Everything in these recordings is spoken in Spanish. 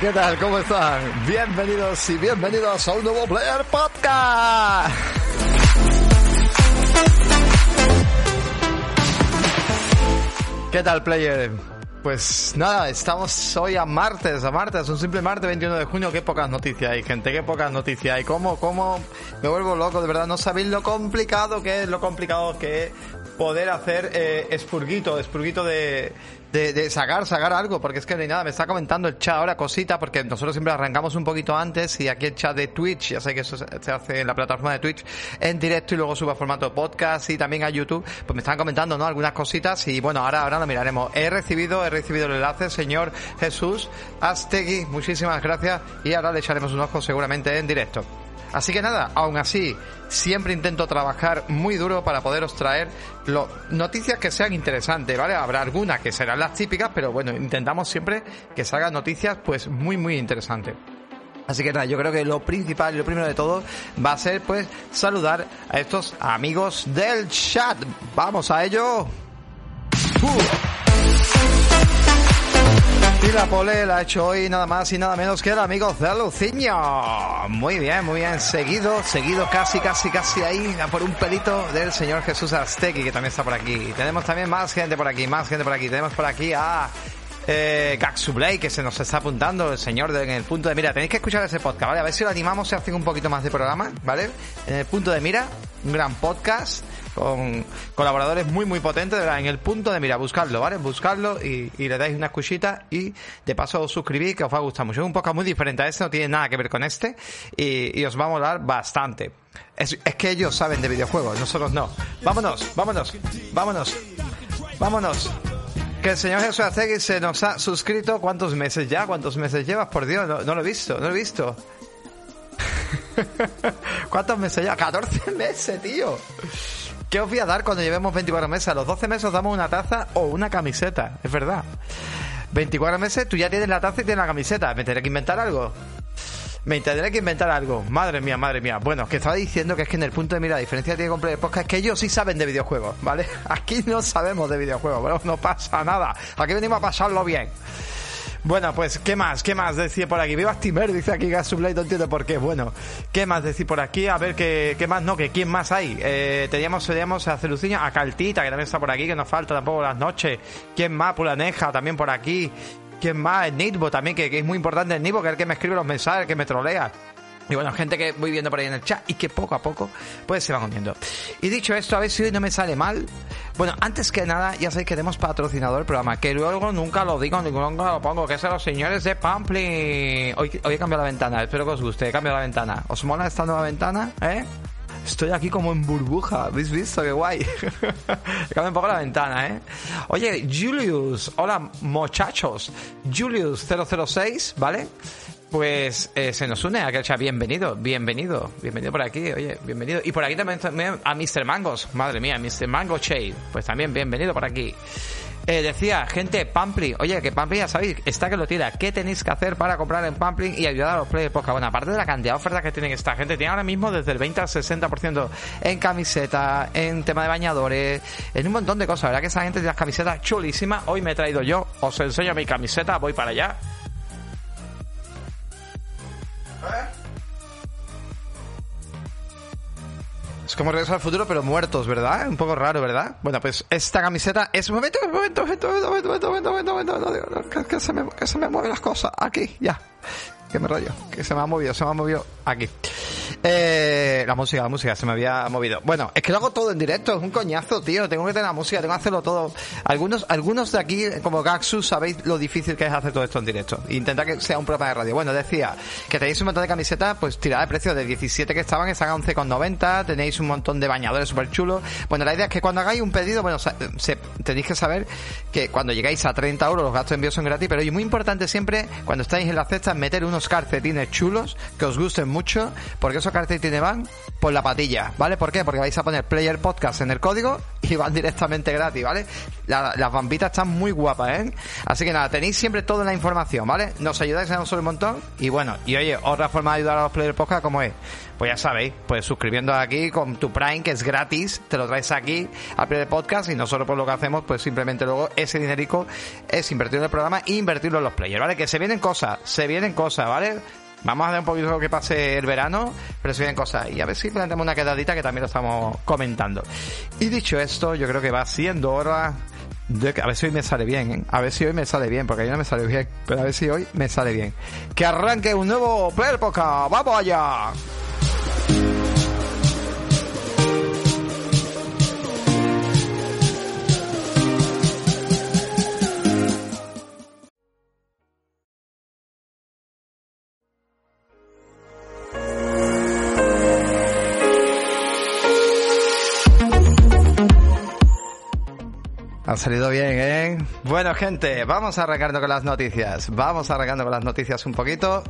¿Qué tal? ¿Cómo están? Bienvenidos y bienvenidos a un nuevo Player Podcast. ¿Qué tal, Player? Pues nada, estamos hoy a martes, a martes, un simple martes 21 de junio. Qué pocas noticias hay, gente, qué pocas noticias hay. ¿Cómo, cómo me vuelvo loco? De verdad, no sabéis lo complicado que es, lo complicado que es poder hacer eh, expurguito, expurguito de, de, de sacar, sacar algo, porque es que hay nada. Me está comentando el chat ahora cosita, porque nosotros siempre arrancamos un poquito antes y aquí el chat de Twitch, ya sé que eso se hace en la plataforma de Twitch en directo y luego sube a formato podcast y también a YouTube. Pues me están comentando, ¿no? Algunas cositas y bueno, ahora, ahora lo miraremos. He recibido, he recibido el enlace, señor Jesús Astegui, muchísimas gracias y ahora le echaremos un ojo seguramente en directo. Así que nada, aún así, siempre intento trabajar muy duro para poderos traer noticias que sean interesantes, ¿vale? Habrá algunas que serán las típicas, pero bueno, intentamos siempre que salgan noticias pues muy muy interesantes. Así que nada, yo creo que lo principal y lo primero de todo va a ser pues saludar a estos amigos del chat. Vamos a ello. Y la pole la ha hecho hoy nada más y nada menos que el amigo Celuciño. Muy bien, muy bien. Seguido, seguido casi, casi, casi ahí por un pelito del señor Jesús Aztequi que también está por aquí. Tenemos también más gente por aquí, más gente por aquí. Tenemos por aquí a eh, Gaxublay que se nos está apuntando, el señor en el punto de mira. Tenéis que escuchar ese podcast, ¿vale? A ver si lo animamos y hacen un poquito más de programa, ¿vale? En el punto de mira, un gran podcast con colaboradores muy muy potentes, verdad, en el punto de mira, buscarlo, ¿vale? Buscarlo y, le dais una escuchita y de paso os suscribís que os va a gustar mucho. Es un podcast muy diferente a este, no tiene nada que ver con este y, os va a molar bastante. Es, es que ellos saben de videojuegos, nosotros no. Vámonos, vámonos, vámonos, vámonos. Que el señor Jesús Azegui se nos ha suscrito. ¿Cuántos meses ya? ¿Cuántos meses llevas? Por Dios, no, no lo he visto, no lo he visto. ¿Cuántos meses ya? 14 meses, tío. ¿Qué os voy a dar cuando llevemos 24 meses? A los 12 meses os damos una taza o una camiseta, es verdad. 24 meses, tú ya tienes la taza y tienes la camiseta. ¿Me tendré que inventar algo? Me tendré que inventar algo. Madre mía, madre mía. Bueno, que estaba diciendo que es que en el punto de mira, la diferencia tiene con Play Podcast es que ellos sí saben de videojuegos, ¿vale? Aquí no sabemos de videojuegos, bueno, no pasa nada. Aquí venimos a pasarlo bien. Bueno, pues, ¿qué más? ¿Qué más decir por aquí? Viva Steamer, dice aquí Gasublade, no entiendo por qué. Bueno, ¿qué más decir por aquí? A ver, ¿qué, qué más? No, que quién más hay. Eh, teníamos, teníamos a Celuciña, a Caltita, que también está por aquí, que nos falta tampoco las noches. ¿Quién más? Pulaneja, también por aquí. ¿Quién más? El también, que, que es muy importante el Nitbo, que es el que me escribe los mensajes, el que me trolea. Y bueno, gente que voy viendo por ahí en el chat y que poco a poco pues se van uniendo. Y dicho esto, a ver si hoy no me sale mal. Bueno, antes que nada, ya sabéis que tenemos patrocinador del programa, que luego nunca lo digo, nunca lo pongo, que son los señores de Pampling. Hoy, hoy he cambiado la ventana, espero que os guste, he cambiado la ventana. ¿Os mola esta nueva ventana? ¿Eh? Estoy aquí como en burbuja, ¿habéis visto? Qué guay. Cambia un poco la ventana, ¿eh? Oye, Julius, hola muchachos. Julius006, ¿vale? Pues eh, se nos une a aquel chat. Bienvenido, bienvenido, bienvenido por aquí, oye, bienvenido. Y por aquí también, a Mr. Mangos, madre mía, Mr. Mango Shade. Pues también bienvenido por aquí. Eh, decía, gente, Pampling. Oye, que Pampling ya sabéis, está que lo tira. ¿Qué tenéis que hacer para comprar en Pampling y ayudar a los players podcast? Bueno, aparte de la cantidad de ofertas que tienen esta gente, tiene ahora mismo desde el 20 al 60% en camiseta, en tema de bañadores, en un montón de cosas. La verdad que esa gente tiene las camisetas chulísimas. Hoy me he traído yo, os enseño mi camiseta, voy para allá. Es como regreso al futuro, pero muertos, ¿verdad? Un poco raro, ¿verdad? Bueno, pues esta camiseta es... Un momento, un momento, un momento, momento, momento, momento, momento, momento, que, que se me mueven las cosas. Aquí, ya. Que me rollo, que se me ha movido, se me ha movido aquí. Eh, la música, la música, se me había movido. Bueno, es que lo hago todo en directo, es un coñazo, tío. Tengo que tener la música, tengo que hacerlo todo. Algunos, algunos de aquí, como Gaxus, sabéis lo difícil que es hacer todo esto en directo. Intenta que sea un programa de radio. Bueno, decía que tenéis un montón de camisetas, pues tirada de precio de 17 que estaban, están a 11,90. Tenéis un montón de bañadores súper chulos. Bueno, la idea es que cuando hagáis un pedido, bueno, se, tenéis que saber que cuando llegáis a 30 euros los gastos de envío son gratis, pero es muy importante siempre, cuando estáis en la cesta, meter unos calcetines chulos que os gusten mucho, porque esos calcetines van por la patilla, ¿vale? ¿Por qué? Porque vais a poner Player Podcast en el código y van directamente gratis, ¿vale? las bambitas están muy guapas, ¿eh? Así que nada, tenéis siempre toda la información, ¿vale? Nos ayudáis a nosotros un montón y bueno, y oye, otra forma de ayudar a los Player Podcast, ¿cómo es? Pues ya sabéis, pues suscribiendo aquí con tu Prime, que es gratis, te lo traes aquí al Player Podcast y nosotros pues lo que hacemos, pues simplemente luego ese dinerico es invertirlo en el programa e invertirlo en los players, ¿vale? Que se vienen cosas, se vienen cosas, ¿vale? Vamos a ver un poquito que pase el verano, pero se vienen cosas. Y a ver si planteamos una quedadita que también lo estamos comentando. Y dicho esto, yo creo que va siendo hora de que a ver si hoy me sale bien, ¿eh? A ver si hoy me sale bien, porque ayer no me sale bien, pero a ver si hoy me sale bien. Que arranque un nuevo Player Podcast. ¡Vamos allá! Salido bien, ¿eh? Bueno, gente, vamos arrancando con las noticias. Vamos arrancando con las noticias un poquito.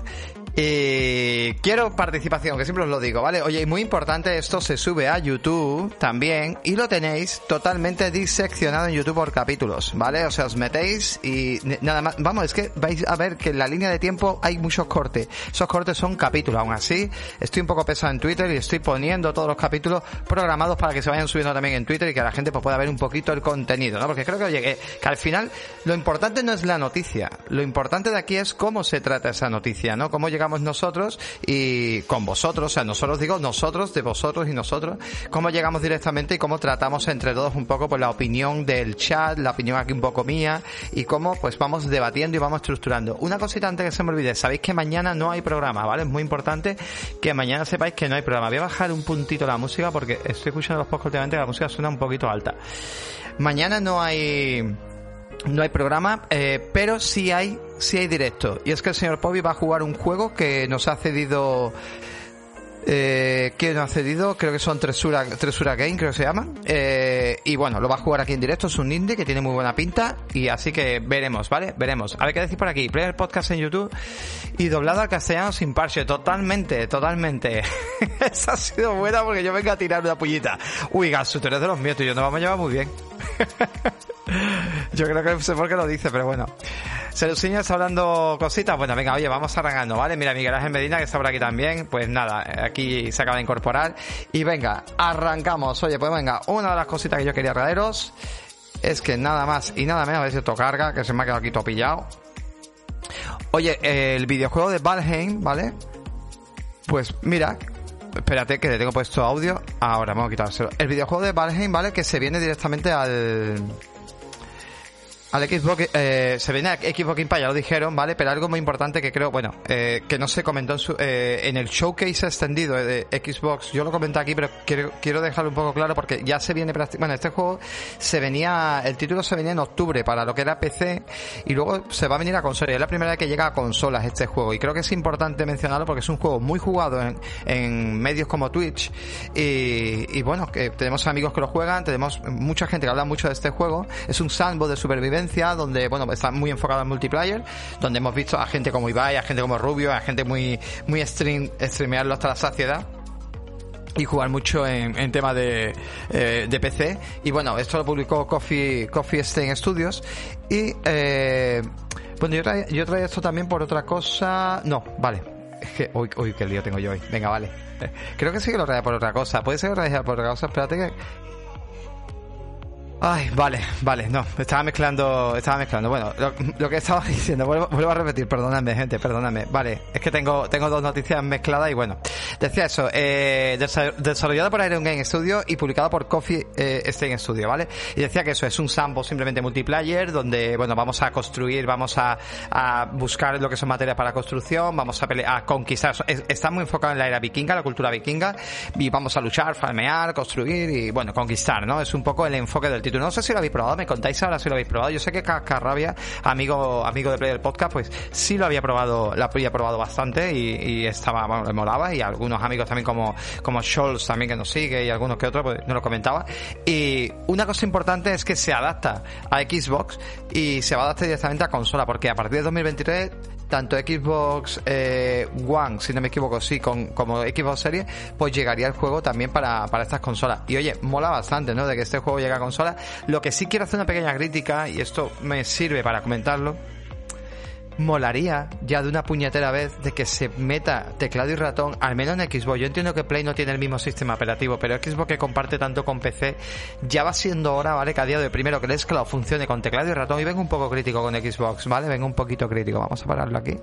Y quiero participación, que siempre os lo digo, ¿vale? Oye, y muy importante, esto se sube a YouTube también y lo tenéis totalmente diseccionado en YouTube por capítulos, ¿vale? O sea, os metéis y nada más. Vamos, es que vais a ver que en la línea de tiempo hay muchos cortes. Esos cortes son capítulos, aún así. Estoy un poco pesado en Twitter y estoy poniendo todos los capítulos programados para que se vayan subiendo también en Twitter y que la gente pues, pueda ver un poquito el contenido, ¿no? Porque creo que, oye, que, al final lo importante no es la noticia. Lo importante de aquí es cómo se trata esa noticia, ¿no? Cómo nosotros y con vosotros, o sea, nosotros digo nosotros, de vosotros y nosotros, cómo llegamos directamente y cómo tratamos entre todos un poco pues la opinión del chat, la opinión aquí un poco mía y cómo pues vamos debatiendo y vamos estructurando. Una cosita antes que se me olvide, sabéis que mañana no hay programa, ¿vale? Es muy importante que mañana sepáis que no hay programa. Voy a bajar un puntito la música porque estoy escuchando los podcasts últimamente la música suena un poquito alta. Mañana no hay no hay programa, eh, pero sí hay, sí hay directo. Y es que el señor Pobi va a jugar un juego que nos ha cedido eh, que nos ha cedido, creo que son Tresura, Tresura Game, creo que se llama. Eh, y bueno, lo va a jugar aquí en directo, es un indie que tiene muy buena pinta. Y así que veremos, ¿vale? Veremos. A ver qué decir por aquí. Player Podcast en YouTube y doblado al castellano sin parche. Totalmente, totalmente. Esa ha sido buena porque yo vengo a tirar una pullita. Uy, Gasu, tú de los míos, y yo nos vamos a llevar muy bien. yo creo que sé por qué lo dice, pero bueno. Celuciño está hablando cositas. Bueno, venga, oye, vamos arrancando, ¿vale? Mira, Miguel Ángel Medina, que está por aquí también. Pues nada, aquí se acaba de incorporar. Y venga, arrancamos. Oye, pues venga, una de las cositas que yo quería traeros es que nada más y nada menos, a ver si esto carga, que se me ha quedado aquí topillado. Oye, el videojuego de Valheim, ¿vale? Pues mira, espérate que le tengo puesto audio. Ahora, vamos a quitárselo. El videojuego de Valheim, ¿vale? Que se viene directamente al al Xbox, eh, se viene a Xbox Game ya lo dijeron, ¿vale? Pero algo muy importante que creo, bueno, eh, que no se comentó en, su, eh, en el showcase extendido de Xbox, yo lo comenté aquí, pero quiero, quiero dejarlo un poco claro porque ya se viene, bueno, este juego se venía, el título se venía en octubre para lo que era PC y luego se va a venir a consola. Es la primera vez que llega a consolas este juego y creo que es importante mencionarlo porque es un juego muy jugado en, medios como Twitch y, y bueno, que tenemos amigos que lo juegan, tenemos mucha gente que habla mucho de este juego. Es un sandbox de supervivencia donde, bueno, está muy enfocado en multiplayer, donde hemos visto a gente como Ibai, a gente como Rubio, a gente muy, muy stream, streamearlo hasta la saciedad y jugar mucho en, en tema de, eh, de PC. Y bueno, esto lo publicó Coffee, Coffee Stain Studios. Y, eh, bueno, yo traía, esto también por otra cosa. No, vale. Es que, uy, uy, qué lío tengo yo hoy. Venga, vale. Creo que sí que lo traía por otra cosa. Puede ser lo traía por otra cosa. Espérate que, Ay, vale, vale, no, estaba mezclando, estaba mezclando. Bueno, lo, que estaba diciendo, vuelvo, a repetir, perdóname, gente, perdóname. Vale, es que tengo, tengo dos noticias mezcladas y bueno. Decía eso, eh, desarrollado por Iron Game Studio y publicado por Coffee eh, Stain Studio, ¿vale? Y decía que eso es un sandbox simplemente multiplayer, donde, bueno, vamos a construir, vamos a, a buscar lo que son materias para construcción, vamos a pelear, a conquistar. Está muy enfocado en la era vikinga, la cultura vikinga, y vamos a luchar, farmear, construir y, bueno, conquistar, ¿no? Es un poco el enfoque del no sé si lo habéis probado, me contáis ahora si lo habéis probado. Yo sé que Cascarrabia, amigo, amigo de Play del Podcast, pues sí lo había probado, lo había probado bastante y, estaba, bueno, le molaba y algunos amigos también como, como Scholz también que nos sigue y algunos que otros, pues nos lo comentaba. Y una cosa importante es que se adapta a Xbox y se va a adaptar directamente a consola, porque a partir de 2023 tanto Xbox eh, One, si no me equivoco, sí, con, como Xbox Series, pues llegaría el juego también para, para estas consolas. Y oye, mola bastante, ¿no? De que este juego llegue a Lo que sí quiero hacer una pequeña crítica, y esto me sirve para comentarlo, molaría ya de una puñetera vez de que se meta teclado y ratón, al menos en Xbox. Yo entiendo que Play no tiene el mismo sistema operativo, pero Xbox que comparte tanto con PC, ya va siendo hora, ¿vale? Que a día de primero que el Xcloud funcione con teclado y ratón. Y vengo un poco crítico con Xbox, ¿vale? Vengo un poquito crítico. Vamos a pararlo aquí.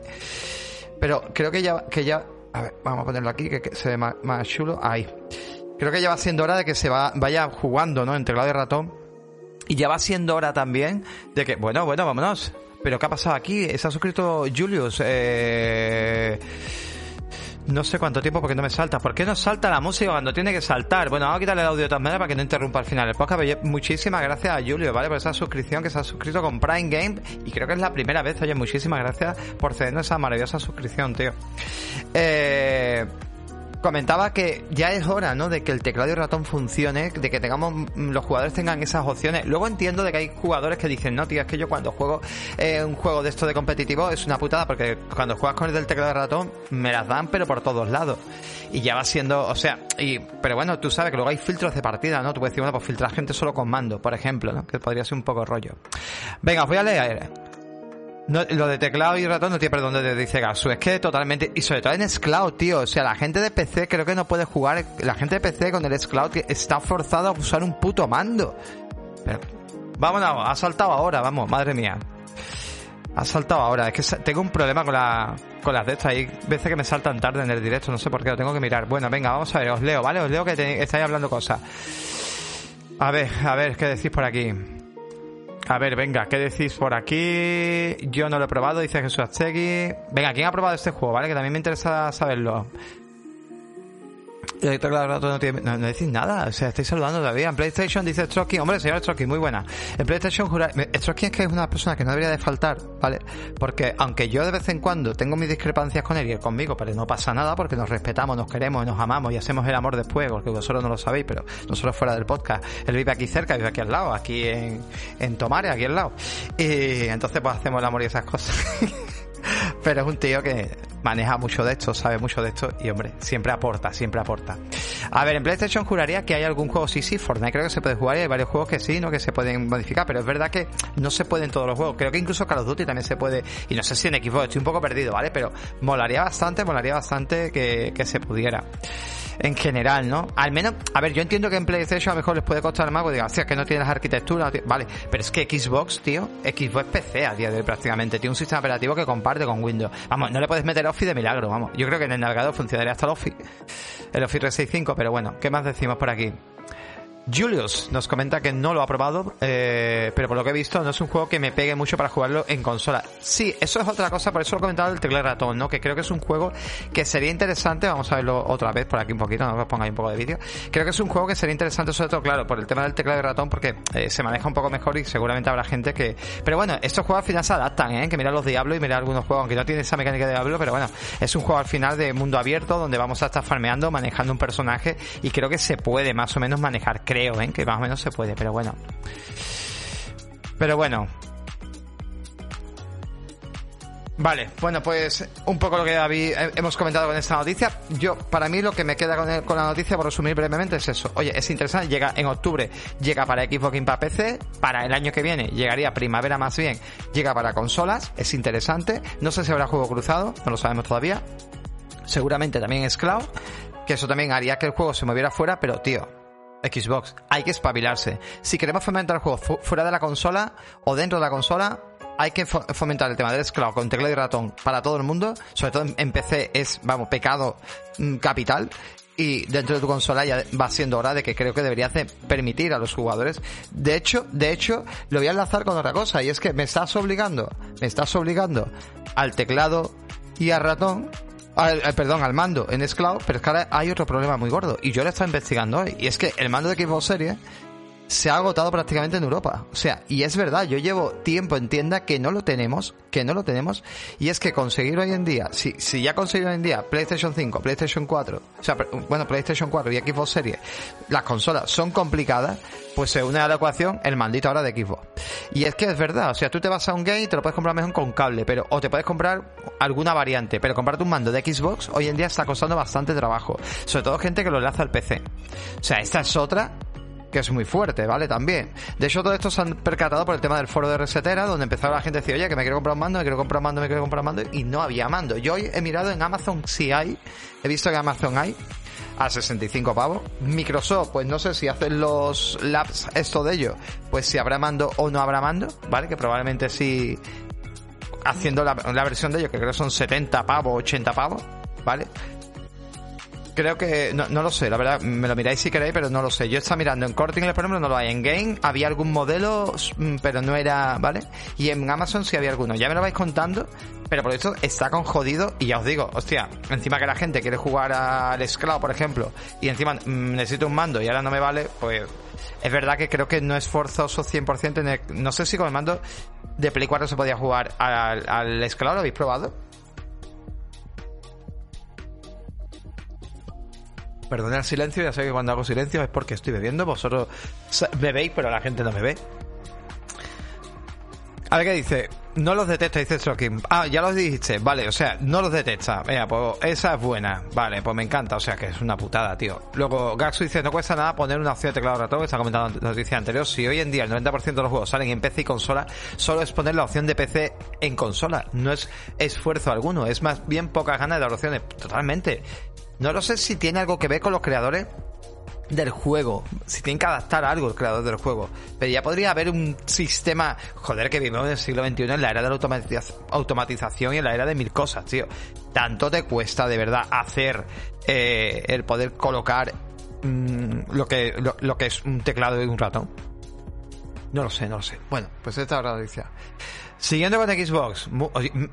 Pero creo que ya, que ya, a ver, vamos a ponerlo aquí, que, se ve más, chulo. Ahí. Creo que ya va siendo hora de que se va, vaya jugando, ¿no? En teclado y ratón. Y ya va siendo hora también de que, bueno, bueno, vámonos. Pero ¿qué ha pasado aquí? Se ha suscrito Julius. Eh... No sé cuánto tiempo porque no me salta. ¿Por qué no salta la música cuando tiene que saltar? Bueno, vamos a quitarle el audio de todas para que no interrumpa al final el podcast. muchísimas gracias a Julio, ¿vale? Por esa suscripción que se ha suscrito con Prime Game. Y creo que es la primera vez. Oye, muchísimas gracias por cedernos esa maravillosa suscripción, tío. Eh comentaba que ya es hora, ¿no? De que el teclado y ratón funcione, de que tengamos mm, los jugadores tengan esas opciones. Luego entiendo de que hay jugadores que dicen, no, tío, es que yo cuando juego eh, un juego de esto de competitivo es una putada porque cuando juegas con el del teclado y ratón me las dan pero por todos lados. Y ya va siendo, o sea, y pero bueno, tú sabes que luego hay filtros de partida, ¿no? Tú puedes decir, bueno, pues filtrar gente solo con mando, por ejemplo, ¿no? Que podría ser un poco rollo. Venga, os voy a leer. No, lo de teclado y ratón no tiene perdón de dice Gasu. Es que totalmente. Y sobre todo en Scloud, tío. O sea, la gente de PC creo que no puede jugar. La gente de PC con el Scloud está forzada a usar un puto mando. Pero, vámonos, ha saltado ahora, vamos, madre mía. Ha saltado ahora. Es que tengo un problema con, la, con las de estas. Hay veces que me saltan tarde en el directo, no sé por qué, lo tengo que mirar. Bueno, venga, vamos a ver, os leo, ¿vale? Os leo que estáis hablando cosas. A ver, a ver, ¿qué decís por aquí? A ver, venga, ¿qué decís por aquí? Yo no lo he probado, dice Jesús Aztegui. Venga, ¿quién ha probado este juego, vale? Que también me interesa saberlo. No, no, decís nada, o sea, estáis saludando todavía. En PlayStation dice Stroking, hombre, señor Stroking, muy buena. En PlayStation, Stroking es que es una persona que no debería de faltar, ¿vale? Porque aunque yo de vez en cuando tengo mis discrepancias con él y él conmigo, pero no pasa nada porque nos respetamos, nos queremos, nos amamos y hacemos el amor después, porque vosotros no lo sabéis, pero nosotros fuera del podcast. Él vive aquí cerca, vive aquí al lado, aquí en, en Tomare, aquí al lado. Y entonces pues hacemos el amor y esas cosas. pero es un tío que maneja mucho de esto, sabe mucho de esto y, hombre, siempre aporta, siempre aporta. A ver, en PlayStation juraría que hay algún juego, sí, sí, Fortnite creo que se puede jugar y hay varios juegos que sí, ¿no? Que se pueden modificar, pero es verdad que no se puede en todos los juegos. Creo que incluso Call of Duty también se puede, y no sé si en Xbox, estoy un poco perdido, ¿vale? Pero molaría bastante, molaría bastante que, que se pudiera en general, ¿no? Al menos, a ver, yo entiendo que en PlayStation a lo mejor les puede costar más, porque digan, es que no tienes arquitectura, vale, pero es que Xbox, tío, Xbox PC a día de hoy prácticamente, tiene un sistema operativo que comparte con Windows. Vamos, no le puedes meter Office de milagro, vamos. Yo creo que en el navegador funcionaría hasta el Office, el Office 365, pero bueno, ¿qué más decimos por aquí? Julius nos comenta que no lo ha probado, eh, pero por lo que he visto no es un juego que me pegue mucho para jugarlo en consola. Sí, eso es otra cosa, por eso lo he comentado el teclado ratón, ¿no? Que creo que es un juego que sería interesante, vamos a verlo otra vez por aquí un poquito, no os pongáis un poco de vídeo. Creo que es un juego que sería interesante sobre todo, claro, por el tema del teclado de ratón, porque eh, se maneja un poco mejor y seguramente habrá gente que... Pero bueno, estos juegos al final se adaptan, ¿eh? Que mira los Diablos y mira algunos juegos, aunque no tiene esa mecánica de Diablo, pero bueno, es un juego al final de mundo abierto donde vamos a estar farmeando, manejando un personaje y creo que se puede más o menos manejar, creo, ¿eh? Que más o menos no se puede, pero bueno. Pero bueno. Vale, bueno, pues un poco lo que eh, hemos comentado con esta noticia. Yo, para mí, lo que me queda con, con, la noticia, por resumir brevemente, es eso. Oye, es interesante, llega en octubre, llega para Xbox y para PC, para el año que viene llegaría primavera más bien, llega para consolas, es interesante. No sé si habrá juego cruzado, no lo sabemos todavía. Seguramente también es cloud, que eso también haría que el juego se moviera fuera, pero tío, Xbox. Hay que espabilarse. Si queremos fomentar juegos fuera de la consola o dentro de la consola, hay que fomentar el tema del Xcloud con teclado y ratón para todo el mundo. Sobre todo en PC es, vamos, pecado mm, capital y dentro de tu consola ya va siendo hora de que creo que deberías permitir a los jugadores. De hecho, de hecho, lo voy a enlazar con otra cosa y es que me estás obligando, me estás obligando al teclado y al ratón, al, perdón, al mando en Xcloud, pero es que ahora hay otro problema muy gordo y yo lo estado investigando hoy y es que el mando de Xbox Series se ha agotado prácticamente en Europa. O sea, y es verdad, yo llevo tiempo en tienda que no lo tenemos, que no lo tenemos, y es que conseguir hoy en día, si, si ya conseguir hoy en día PlayStation 5, PlayStation 4, o sea, bueno, PlayStation 4 y Xbox Series, las consolas son complicadas, pues se une a la ecuación el maldito ahora de Xbox. Y es que es verdad, o sea, tú te vas a un game y te lo puedes comprar mejor con cable, pero o te puedes comprar alguna variante, pero comprarte un mando de Xbox hoy en día está costando bastante trabajo, sobre todo gente que lo enlaza al PC. O sea, esta es otra que es muy fuerte, ¿vale? También. De hecho, todo esto se han percatado por el tema del foro de resetera, donde empezaba la gente a decir, oye, que me quiero comprar un mando, me quiero comprar un mando, me quiero comprar un mando, y no había mando. Yo hoy he mirado en Amazon si hay, he visto que Amazon hay, a 65 pavos. Microsoft, pues no sé si hacen los labs esto de ello, pues si habrá mando o no habrá mando, ¿vale? Que probablemente sí haciendo la, la versión de ellos, que creo son 70 pavos, 80 pavos, ¿vale? Creo que, no, no, lo sé, la verdad, me lo miráis si queréis, pero no lo sé. Yo estaba mirando en Corting, por ejemplo, no lo hay. En Game había algún modelo, mm, pero no era, ¿vale? Y en Amazon sí había alguno. Ya me lo vais contando, pero por esto está con jodido y ya os digo, hostia, encima que la gente quiere jugar al esclavo, por ejemplo, y encima mm, necesito un mando y ahora no me vale, pues es verdad que creo que no es forzoso 100% tener, no sé si con el mando de Play 4 se podía jugar al, al esclavo, ¿lo habéis probado? Perdonad el silencio, ya sé que cuando hago silencio es porque estoy bebiendo. Vosotros bebéis, pero la gente no me ve. A ver qué dice. No los detecta, dice Stroking. Ah, ya los dijiste. Vale, o sea, no los detecta. Venga, pues esa es buena. Vale, pues me encanta. O sea, que es una putada, tío. Luego, Gaxu dice, no cuesta nada poner una opción de teclado ratón, que está comentando en la noticia anterior. Si hoy en día el 90% de los juegos salen en PC y consola, solo es poner la opción de PC en consola. No es esfuerzo alguno. Es más bien pocas ganas de dar opciones. Totalmente. No lo sé si tiene algo que ver con los creadores del juego, si tienen que adaptar algo el creador del juego, pero ya podría haber un sistema, joder, que vivimos en el siglo XXI, en la era de la automatización y en la era de mil cosas, tío. Tanto te cuesta de verdad hacer eh, el poder colocar mm, lo, que, lo, que es un teclado y un ratón. No lo sé, no lo sé. Bueno, pues esta es la noticia. Siguiendo con Xbox,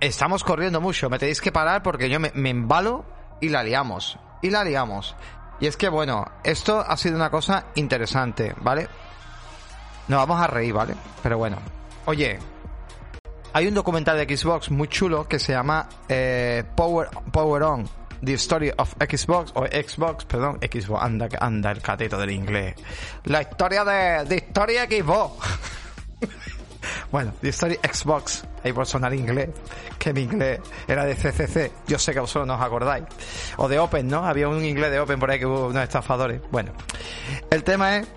estamos corriendo mucho, me tenéis que parar porque yo me, me embalo y la liamos. Y la liamos. Y es que bueno, esto ha sido una cosa interesante, ¿vale? Nos vamos a reír, ¿vale? Pero bueno. Oye, hay un documental de Xbox muy chulo que se llama eh, Power, Power On. The Story of Xbox, o Xbox, perdón, Xbox, anda, anda el cateto del inglés. La historia de, de historia Xbox. Bueno, The Story Xbox, ahí por sonar inglés, que mi inglés era de CCC, yo sé que vosotros no os acordáis. O de Open, ¿no? Había un inglés de Open por ahí que hubo unos estafadores. Bueno, el tema es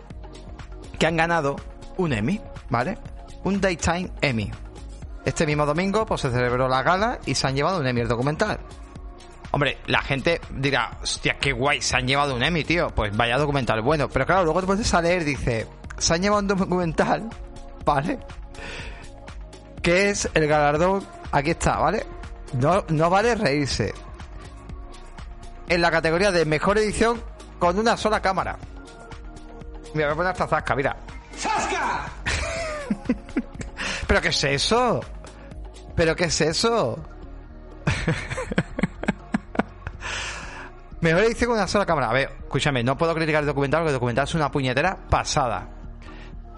que han ganado un Emmy, ¿vale? Un Daytime Emmy. Este mismo domingo, pues se celebró la gala y se han llevado un Emmy el documental. Hombre, la gente dirá, hostia, qué guay, se han llevado un Emmy, tío. Pues vaya documental bueno. Pero claro, luego te puedes a leer, dice, se han llevado un documental, ¿vale? ¿Qué es el galardón? Aquí está, ¿vale? No, no vale reírse. En la categoría de mejor edición con una sola cámara. Mira, voy a poner esta zasca, mira. ¡Zasca! ¿Pero qué es eso? ¿Pero qué es eso? Mejor edición con una sola cámara. A ver, escúchame, no puedo criticar el documental porque el documental es una puñetera pasada.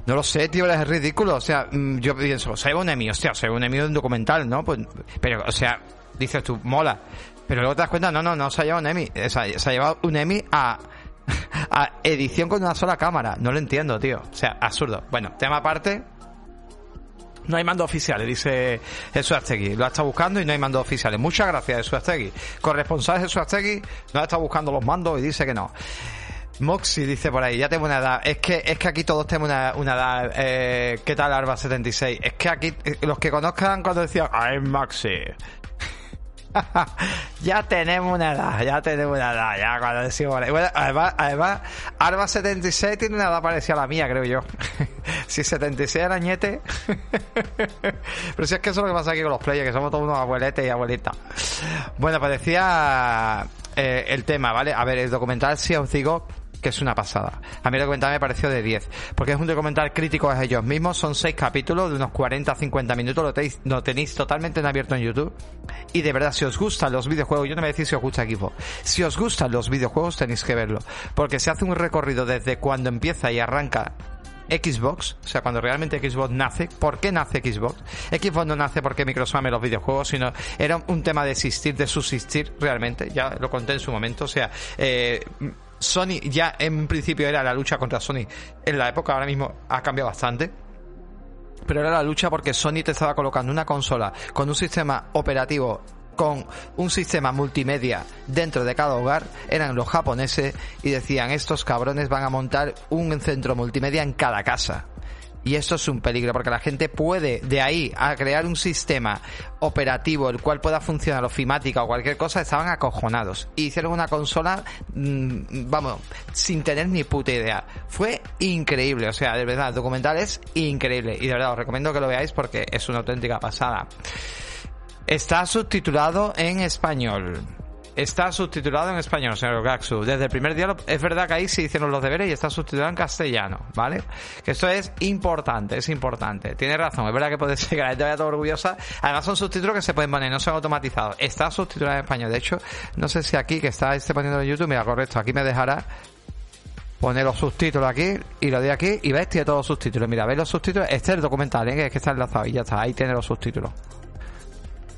No lo sé, tío, es ridículo. O sea, mm, yo pienso, se un Emmy, hostia, se un Emmy de un documental, ¿no? Pues, pero, o sea, dices tú, mola. Pero luego te das cuenta, no, no, no se ha llevado un Emmy. se ha llevado un Emmy a, a edición con una sola cámara. No lo entiendo, tío. O sea, absurdo. Bueno, tema aparte. No hay mandos oficiales, dice Jesús Astegui. Lo ha estado buscando y no hay mandos oficiales. Muchas gracias, Jesús Astegui. Corresponsal Jesús no ha estado buscando los mandos y dice que no. Moxie dice por ahí, ya tengo una edad. Es que, es que aquí todos tenemos una, edad. Eh, ¿Qué tal Arba76? Es que aquí, eh, los que conozcan cuando decían, I'm Moxie. ya tenemos una edad, ya tenemos una edad, ya cuando decimos... Bueno, además, además, Arba 76 tiene una edad parecida a la mía, creo yo. si 76 era ñete... Pero si es que eso es lo que pasa aquí con los players, que somos todos unos abueletes y abuelitas. Bueno, pues decía eh, el tema, ¿vale? A ver, el documental, si os digo que es una pasada. A mí el documental me pareció de 10, porque es un documental crítico a ellos mismos, son 6 capítulos de unos 40-50 minutos, lo tenéis, lo tenéis totalmente en abierto en YouTube. Y de verdad, si os gustan los videojuegos, yo no me voy a decir si os gusta equipo, si os gustan los videojuegos tenéis que verlo, porque se hace un recorrido desde cuando empieza y arranca Xbox, o sea, cuando realmente Xbox nace, ¿por qué nace Xbox? Xbox no nace porque Microsoft ame los videojuegos, sino era un tema de existir, de subsistir realmente, ya lo conté en su momento, o sea, eh, Sony ya en principio era la lucha contra Sony. En la época ahora mismo ha cambiado bastante. Pero era la lucha porque Sony te estaba colocando una consola con un sistema operativo con un sistema multimedia dentro de cada hogar eran los japoneses y decían estos cabrones van a montar un centro multimedia en cada casa. Y esto es un peligro porque la gente puede de ahí a crear un sistema operativo el cual pueda funcionar ofimática o cualquier cosa, estaban acojonados. Y hicieron una consola, mm, vamos, sin tener ni puta idea. Fue increíble, o sea, de verdad, el documental es increíble. Y de verdad os recomiendo que lo veáis porque es una auténtica pasada. Está subtitulado en español. Está subtitulado en español, señor Gaxu. Desde el primer día es verdad que ahí se hicieron los deberes y está subtitulado en castellano, ¿vale? Que esto es importante, es importante. Tiene razón, es verdad que puede ser que la gente vaya todo orgullosa. Además son subtítulos que se pueden poner, no son automatizados. Está subtitulado en español. De hecho, no sé si aquí que está este poniendo en YouTube, mira, correcto, aquí me dejará poner los subtítulos aquí y lo de aquí y ves, tiene todos los subtítulos. Mira, veis los subtítulos. Este es el documental, ¿eh? que está enlazado y ya está. Ahí tiene los subtítulos.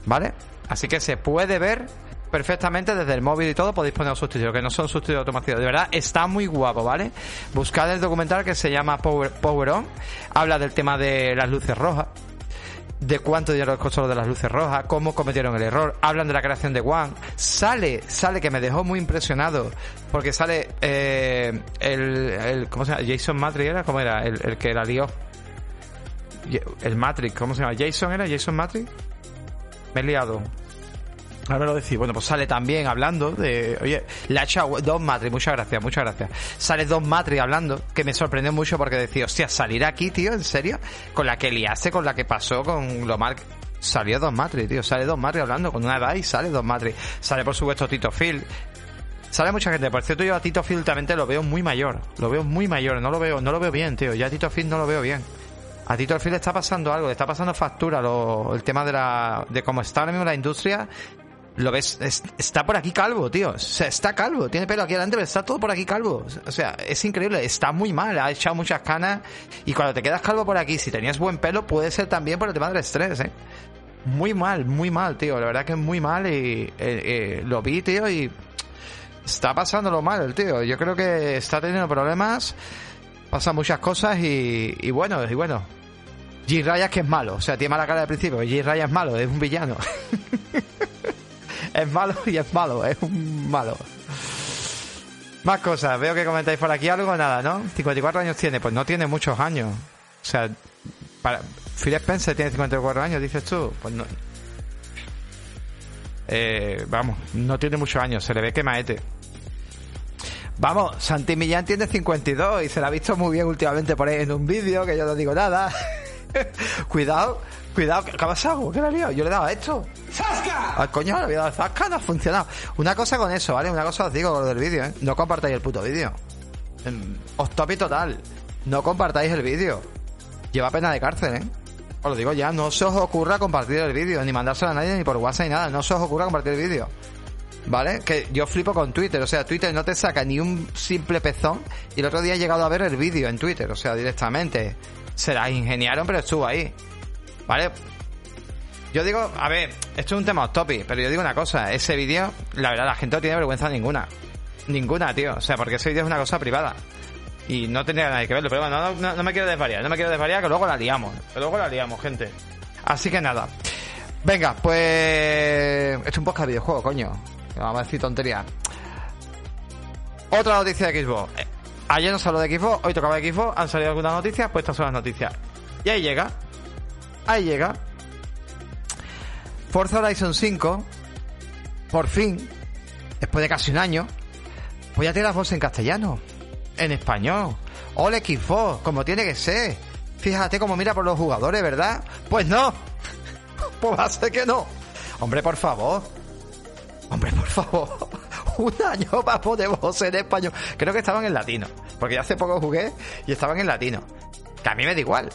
¿Vale? Así que se puede ver perfectamente desde el móvil y todo podéis poner los subtítulos, que no son subtítulos automatizados. De verdad, está muy guapo, ¿vale? Buscad el documental que se llama Power, On. Habla del tema de las luces rojas. De cuánto dinero costó lo de las luces rojas, cómo cometieron el error, hablan de la creación de One, sale, sale que me dejó muy impresionado, porque sale eh, el, el, ¿cómo se llama? Jason Matrix era, ¿cómo era? El, el que la lió. El Matrix, ¿cómo se llama? Jason era, Jason Matrix. Me he liado. Ahora lo decís. Bueno, pues sale también hablando de. Oye, la ha echado dos Matrix. Muchas gracias, muchas gracias. Sale dos Matrix hablando, que me sorprendió mucho porque decía, hostia, salir aquí, tío, en serio, con la que liaste, con la que pasó, con lo mal. Salió dos Matrix, tío. Sale dos Matrix hablando con una edad y sale dos Matrix. Sale, por supuesto, Tito Phil. Sale mucha gente. Por cierto, yo a Tito Phil también lo veo muy mayor. Lo veo muy mayor. No lo veo, no lo veo bien, tío. Ya a Tito Phil no lo veo bien. A Tito al fin le está pasando algo, le está pasando factura lo, el tema de la de cómo está ahora mismo la industria lo ves, está por aquí calvo, tío. O sea, está calvo, tiene pelo aquí adelante, pero está todo por aquí calvo. O sea, es increíble, está muy mal, ha echado muchas canas. Y cuando te quedas calvo por aquí, si tenías buen pelo, puede ser también por el tema del estrés, ¿eh? Muy mal, muy mal, tío. La verdad que es muy mal y eh, eh, lo vi, tío, y está pasándolo mal el tío. Yo creo que está teniendo problemas, pasan muchas cosas y, y bueno, y bueno. G. Raya que es malo, o sea, tiene mala cara al principio. G. Raya es malo, es un villano. es malo y es malo, es un malo. Más cosas, veo que comentáis por aquí algo, nada, ¿no? 54 años tiene, pues no tiene muchos años. O sea, para, Phil Spencer tiene 54 años, dices tú, pues no. Eh, vamos, no tiene muchos años, se le ve que maete. Vamos, Santi Millán tiene 52 y se la ha visto muy bien últimamente por ahí en un vídeo, que yo no digo nada. Cuidado, Cuidado, ¿qué ha pasado? ¿Qué le ha liado? Yo le he dado a esto. ¡Zasca! Al coño le había dado Zasca, no ha funcionado. Una cosa con eso, ¿vale? Una cosa os digo con lo del vídeo, ¿eh? No compartáis el puto vídeo. Os topi total. No compartáis el vídeo. Lleva pena de cárcel, ¿eh? Os lo digo ya, no se os ocurra compartir el vídeo, ni mandárselo a nadie, ni por WhatsApp, ni nada. No se os ocurra compartir el vídeo. ¿Vale? Que yo flipo con Twitter, o sea, Twitter no te saca ni un simple pezón. Y el otro día he llegado a ver el vídeo en Twitter, o sea, directamente. Se la ingeniaron, pero estuvo ahí. ¿Vale? Yo digo, a ver, esto es un tema topic, pero yo digo una cosa, ese vídeo, la verdad, la gente no tiene vergüenza ninguna. Ninguna, tío. O sea, porque ese vídeo es una cosa privada. Y no tendría nada que verlo. Pero bueno, no, no, me quiero desvariar, no me quiero desvariar, que luego la liamos. Que luego la liamos, gente. Así que nada. Venga, pues... Esto es un podcast de videojuego, coño. Vamos a decir tontería. Otra noticia de Xbox. Eh, ayer nos habló de Xbox, hoy tocaba de Xbox, han salido algunas noticias, pues estas son las noticias. Y ahí llega. Ahí llega. Forza Horizon 5 por fin, después de casi un año, voy a tener las voces en castellano, en español. Ole Xbox, como tiene que ser. Fíjate cómo mira por los jugadores, ¿verdad? Pues no. Pues va a ser que no. Hombre, por favor. Hombre, por favor. Un año para poner voces en español. Creo que estaban en latino. Porque ya hace poco jugué y estaban en latino. Que a mí me da igual.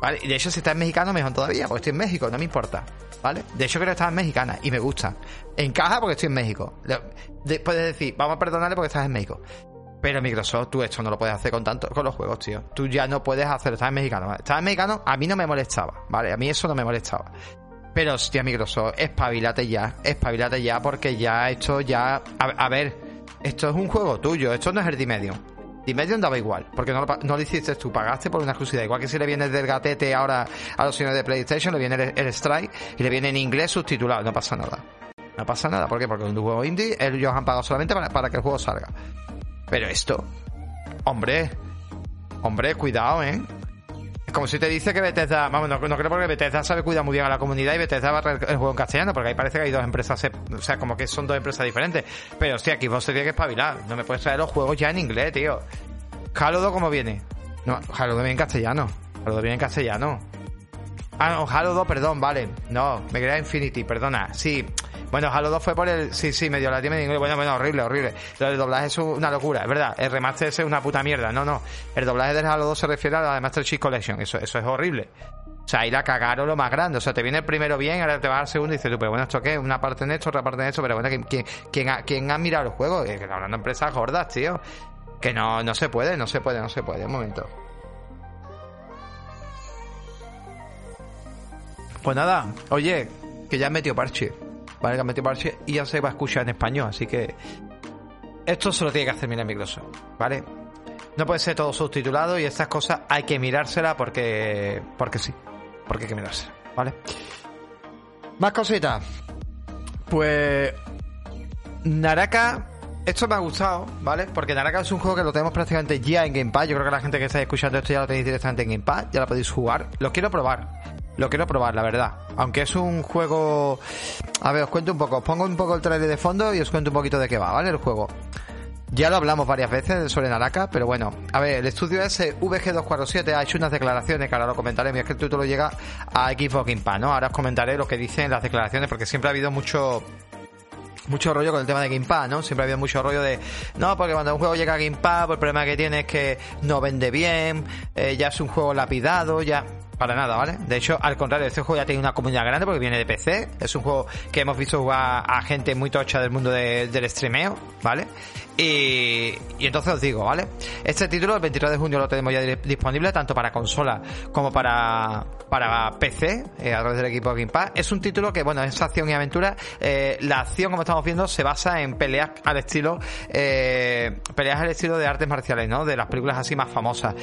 ¿Vale? Y de hecho, si está en mexicano, mejor todavía. Porque estoy en México, no me importa. ¿Vale? De hecho, creo que estaba en mexicana y me gusta. Encaja porque estoy en México. puedes decir, vamos a perdonarle porque estás en México. Pero Microsoft, tú esto no lo puedes hacer con tanto, con los juegos, tío. Tú ya no puedes hacerlo. Estás en mexicano. Estás en mexicano, a mí no me molestaba, ¿vale? A mí eso no me molestaba. Pero hostia, Microsoft, espabilate ya, espabilate ya, porque ya esto ya. A, ver, esto es un juego tuyo, esto no es el D-Medium. D-Medium daba igual, porque no lo, no lo hiciste tú, pagaste por una exclusividad. Igual que si le viene del gatete ahora a los señores de PlayStation, le viene el, Strike y le viene en inglés subtitulado, no pasa nada. No pasa nada, ¿por qué? Porque un juego indie, ellos han pagado solamente para, para que el juego salga. Pero esto, hombre, hombre, cuidado, ¿eh? Como si te dice que Bethesda, vamos, no, creo porque Bethesda sabe cuidar muy bien a la comunidad y Bethesda va a traer el juego en castellano, porque ahí parece que hay dos empresas, o sea, como que son dos empresas diferentes. Pero hostia, aquí vos se tiene que espabilar. No me puedes traer los juegos ya en inglés, tío. Halo 2, ¿cómo viene? No, Halo 2 viene en castellano. Halo 2 viene en castellano. Ah, no, Halo 2, perdón, vale. No, me queda Infinity, perdona. Sí, bueno, Halo 2 fue por el. Sí, sí, medio latino en inglés. Bueno, bueno, horrible, horrible. Lo del doblaje es una locura, es verdad. El remaster es una puta mierda. No, no. El doblaje del Halo 2 se refiere a la Master Chief Collection. Eso, eso es horrible. O sea, ahí la cagaron lo más grande. O sea, te viene el primero bien, ahora te vas al segundo y dices tú, pero bueno, ¿esto qué? Una parte en esto, otra parte en esto. Pero bueno, ¿quién, quién, ha, mirado los juegos? Que están hablando de empresas gordas, tío. Que no, no se puede, no se puede, no se puede. Un momento. Pues nada, oye, que ya he metido parche. Metido parche y ya se va a escuchar en español, así que esto se lo tiene que hacer en Microsoft, ¿vale? No puede ser todo subtitulado y estas cosas hay que mirárselas porque, porque sí, porque hay que mirárselas, ¿vale? Más cositas. Pues Naraka esto me ha gustado, ¿vale? Porque Naraka es un juego que lo tenemos prácticamente ya en Game Pass. Yo creo que la gente que está escuchando esto ya lo tenéis directamente en Game Pass, ya lo podéis jugar. Lo quiero probar. Lo quiero probar, la verdad. Aunque es un juego... A ver, os cuento un poco. Os pongo un poco el trailer de fondo y os cuento un poquito de qué va, ¿vale? El juego. Ya lo hablamos varias veces sobre Naraka, pero bueno, a ver, el estudio ese VG247 ha hecho unas declaraciones que ahora lo comentaré, mi escrito lo llega a Xbox Game Pass, ¿no? Ahora os comentaré lo que dicen las declaraciones porque siempre ha habido mucho mucho rollo con el tema de Game Pass, ¿no? Siempre ha habido mucho rollo de, no, porque cuando un juego llega a Game Pass, pues el problema que tiene es que no vende bien, eh, ya es un juego lapidado, ya para nada, ¿vale? De hecho, al contrario, este juego ya tiene una comunidad grande porque viene de PC. Es un juego que hemos visto jugar a gente muy tocha del mundo del streameo, ¿vale? Y, entonces os digo, ¿vale? Este título, el 23 de junio, lo tenemos ya disponible tanto para consola como para, para PC, eh, a través del equipo Game Pass. Es un título que, bueno, es acción y aventura. Eh, la acción, como estamos viendo, se basa en peleas al estilo, eh, peleas al estilo de artes marciales, ¿no? De las películas así más famosas.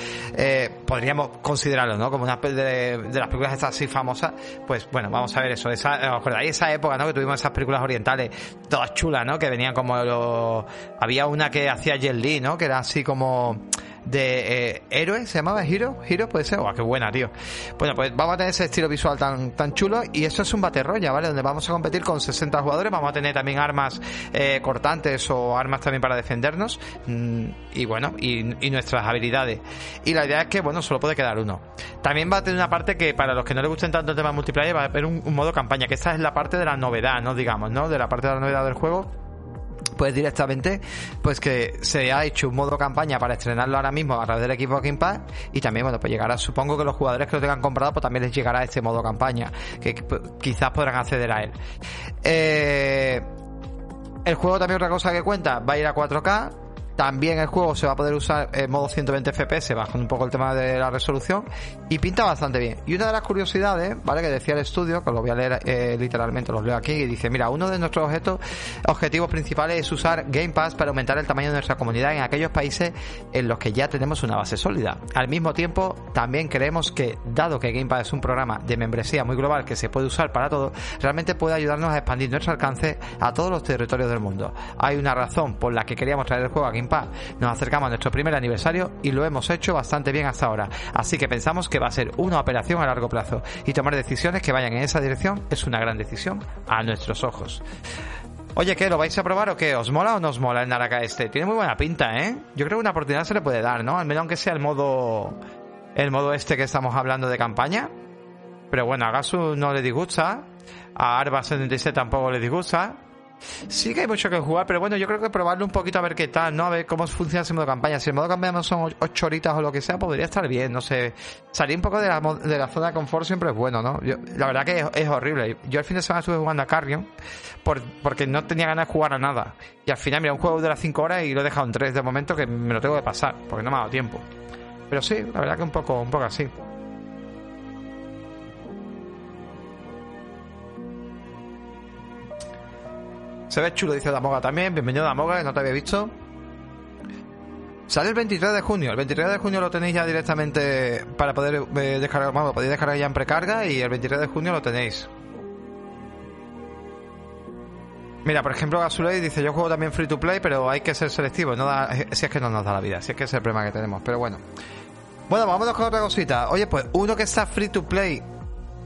podríamos considerarlo, ¿no? Como una de, de las películas estas así famosas. Pues bueno, vamos a ver eso. ¿Os acordáis esa época, ¿no? Que tuvimos esas películas orientales todas chulas, ¿no? Que venían como los... Había una que hacía Jet ¿no? Que era así como de eh, héroe, se llamaba Hero, Hero puede ser, oh, qué buena, tío. Bueno, pues vamos a tener ese estilo visual tan, tan chulo y eso es un Battle ¿vale? Donde vamos a competir con 60 jugadores, vamos a tener también armas eh, cortantes o armas también para defendernos mm, y bueno, y, nuestras habilidades. Y la idea es que, bueno, solo puede quedar uno. También va a tener una parte que para los que no les gusten tanto el tema multiplayer va a haber un, un modo campaña, que esta es la parte de la novedad, ¿no? Digamos, ¿no? De la parte de la novedad del juego pues directamente pues que se ha hecho un modo campaña para estrenarlo ahora mismo a través del equipo Game Pass y también bueno pues llegará supongo que los jugadores que lo tengan comprado pues también les llegará este modo campaña que, quizás podrán acceder a él. Eh, el juego también otra cosa que cuenta va a ir a 4K también el juego se va a poder usar en modo 120 FPS, bajando un poco el tema de la resolución, y pinta bastante bien. Y una de las curiosidades, ¿vale? Que decía el estudio, que lo voy a leer eh, literalmente, los leo aquí, y dice, mira, uno de nuestros objetivos principales es usar Game Pass para aumentar el tamaño de nuestra comunidad en aquellos países en los que ya tenemos una base sólida. Al mismo tiempo, también creemos que, dado que Game Pass es un programa de membresía muy global que se puede usar para todo, realmente puede ayudarnos a expandir nuestro alcance a todos los territorios del mundo. Hay una razón por la que queríamos traer el juego a Game nos acercamos a nuestro primer aniversario y lo hemos hecho bastante bien hasta ahora. Así que pensamos que va a ser una operación a largo plazo y tomar decisiones que vayan en esa dirección es una gran decisión a nuestros ojos. Oye, ¿qué? ¿Lo vais a probar o qué? ¿Os mola o no os mola el Naraka este? Tiene muy buena pinta, ¿eh? Yo creo que una oportunidad se le puede dar, ¿no? Al menos aunque sea el modo... El modo este que estamos hablando de campaña. Pero bueno, a Gasu no le disgusta. A Arba 77 tampoco le disgusta. Sí que hay mucho que jugar, pero bueno, yo creo que probarlo un poquito a ver qué tal, ¿no? A ver cómo funciona ese modo campaña. Si el modo campaña no son 8 horitas o lo que sea, podría estar bien, no sé. Salir un poco de la, de la zona de confort siempre es bueno, ¿no? Yo, la verdad que es, horrible. Yo el fin de semana estuve jugando a Carrion por, porque no tenía ganas de jugar a nada. Y al final, mira, un juego de las 5 horas y lo he dejado en 3 de momento que me lo tengo que pasar, porque no me ha dado tiempo. Pero sí, la verdad que un poco, un poco así. Se ve chulo, dice Damoga también. Bienvenido Damoga, que no te había visto. Sale el 23 de junio. El 23 de junio lo tenéis ya directamente para poder eh, descargar. Bueno, podéis descargar ya en precarga y el 23 de junio lo tenéis. Mira, por ejemplo, Gasuley dice: Yo juego también free to play, pero hay que ser selectivo. No da, si es que no nos da la vida, si es que es el problema que tenemos. Pero bueno. Bueno, vámonos con otra cosita. Oye, pues uno que está free to play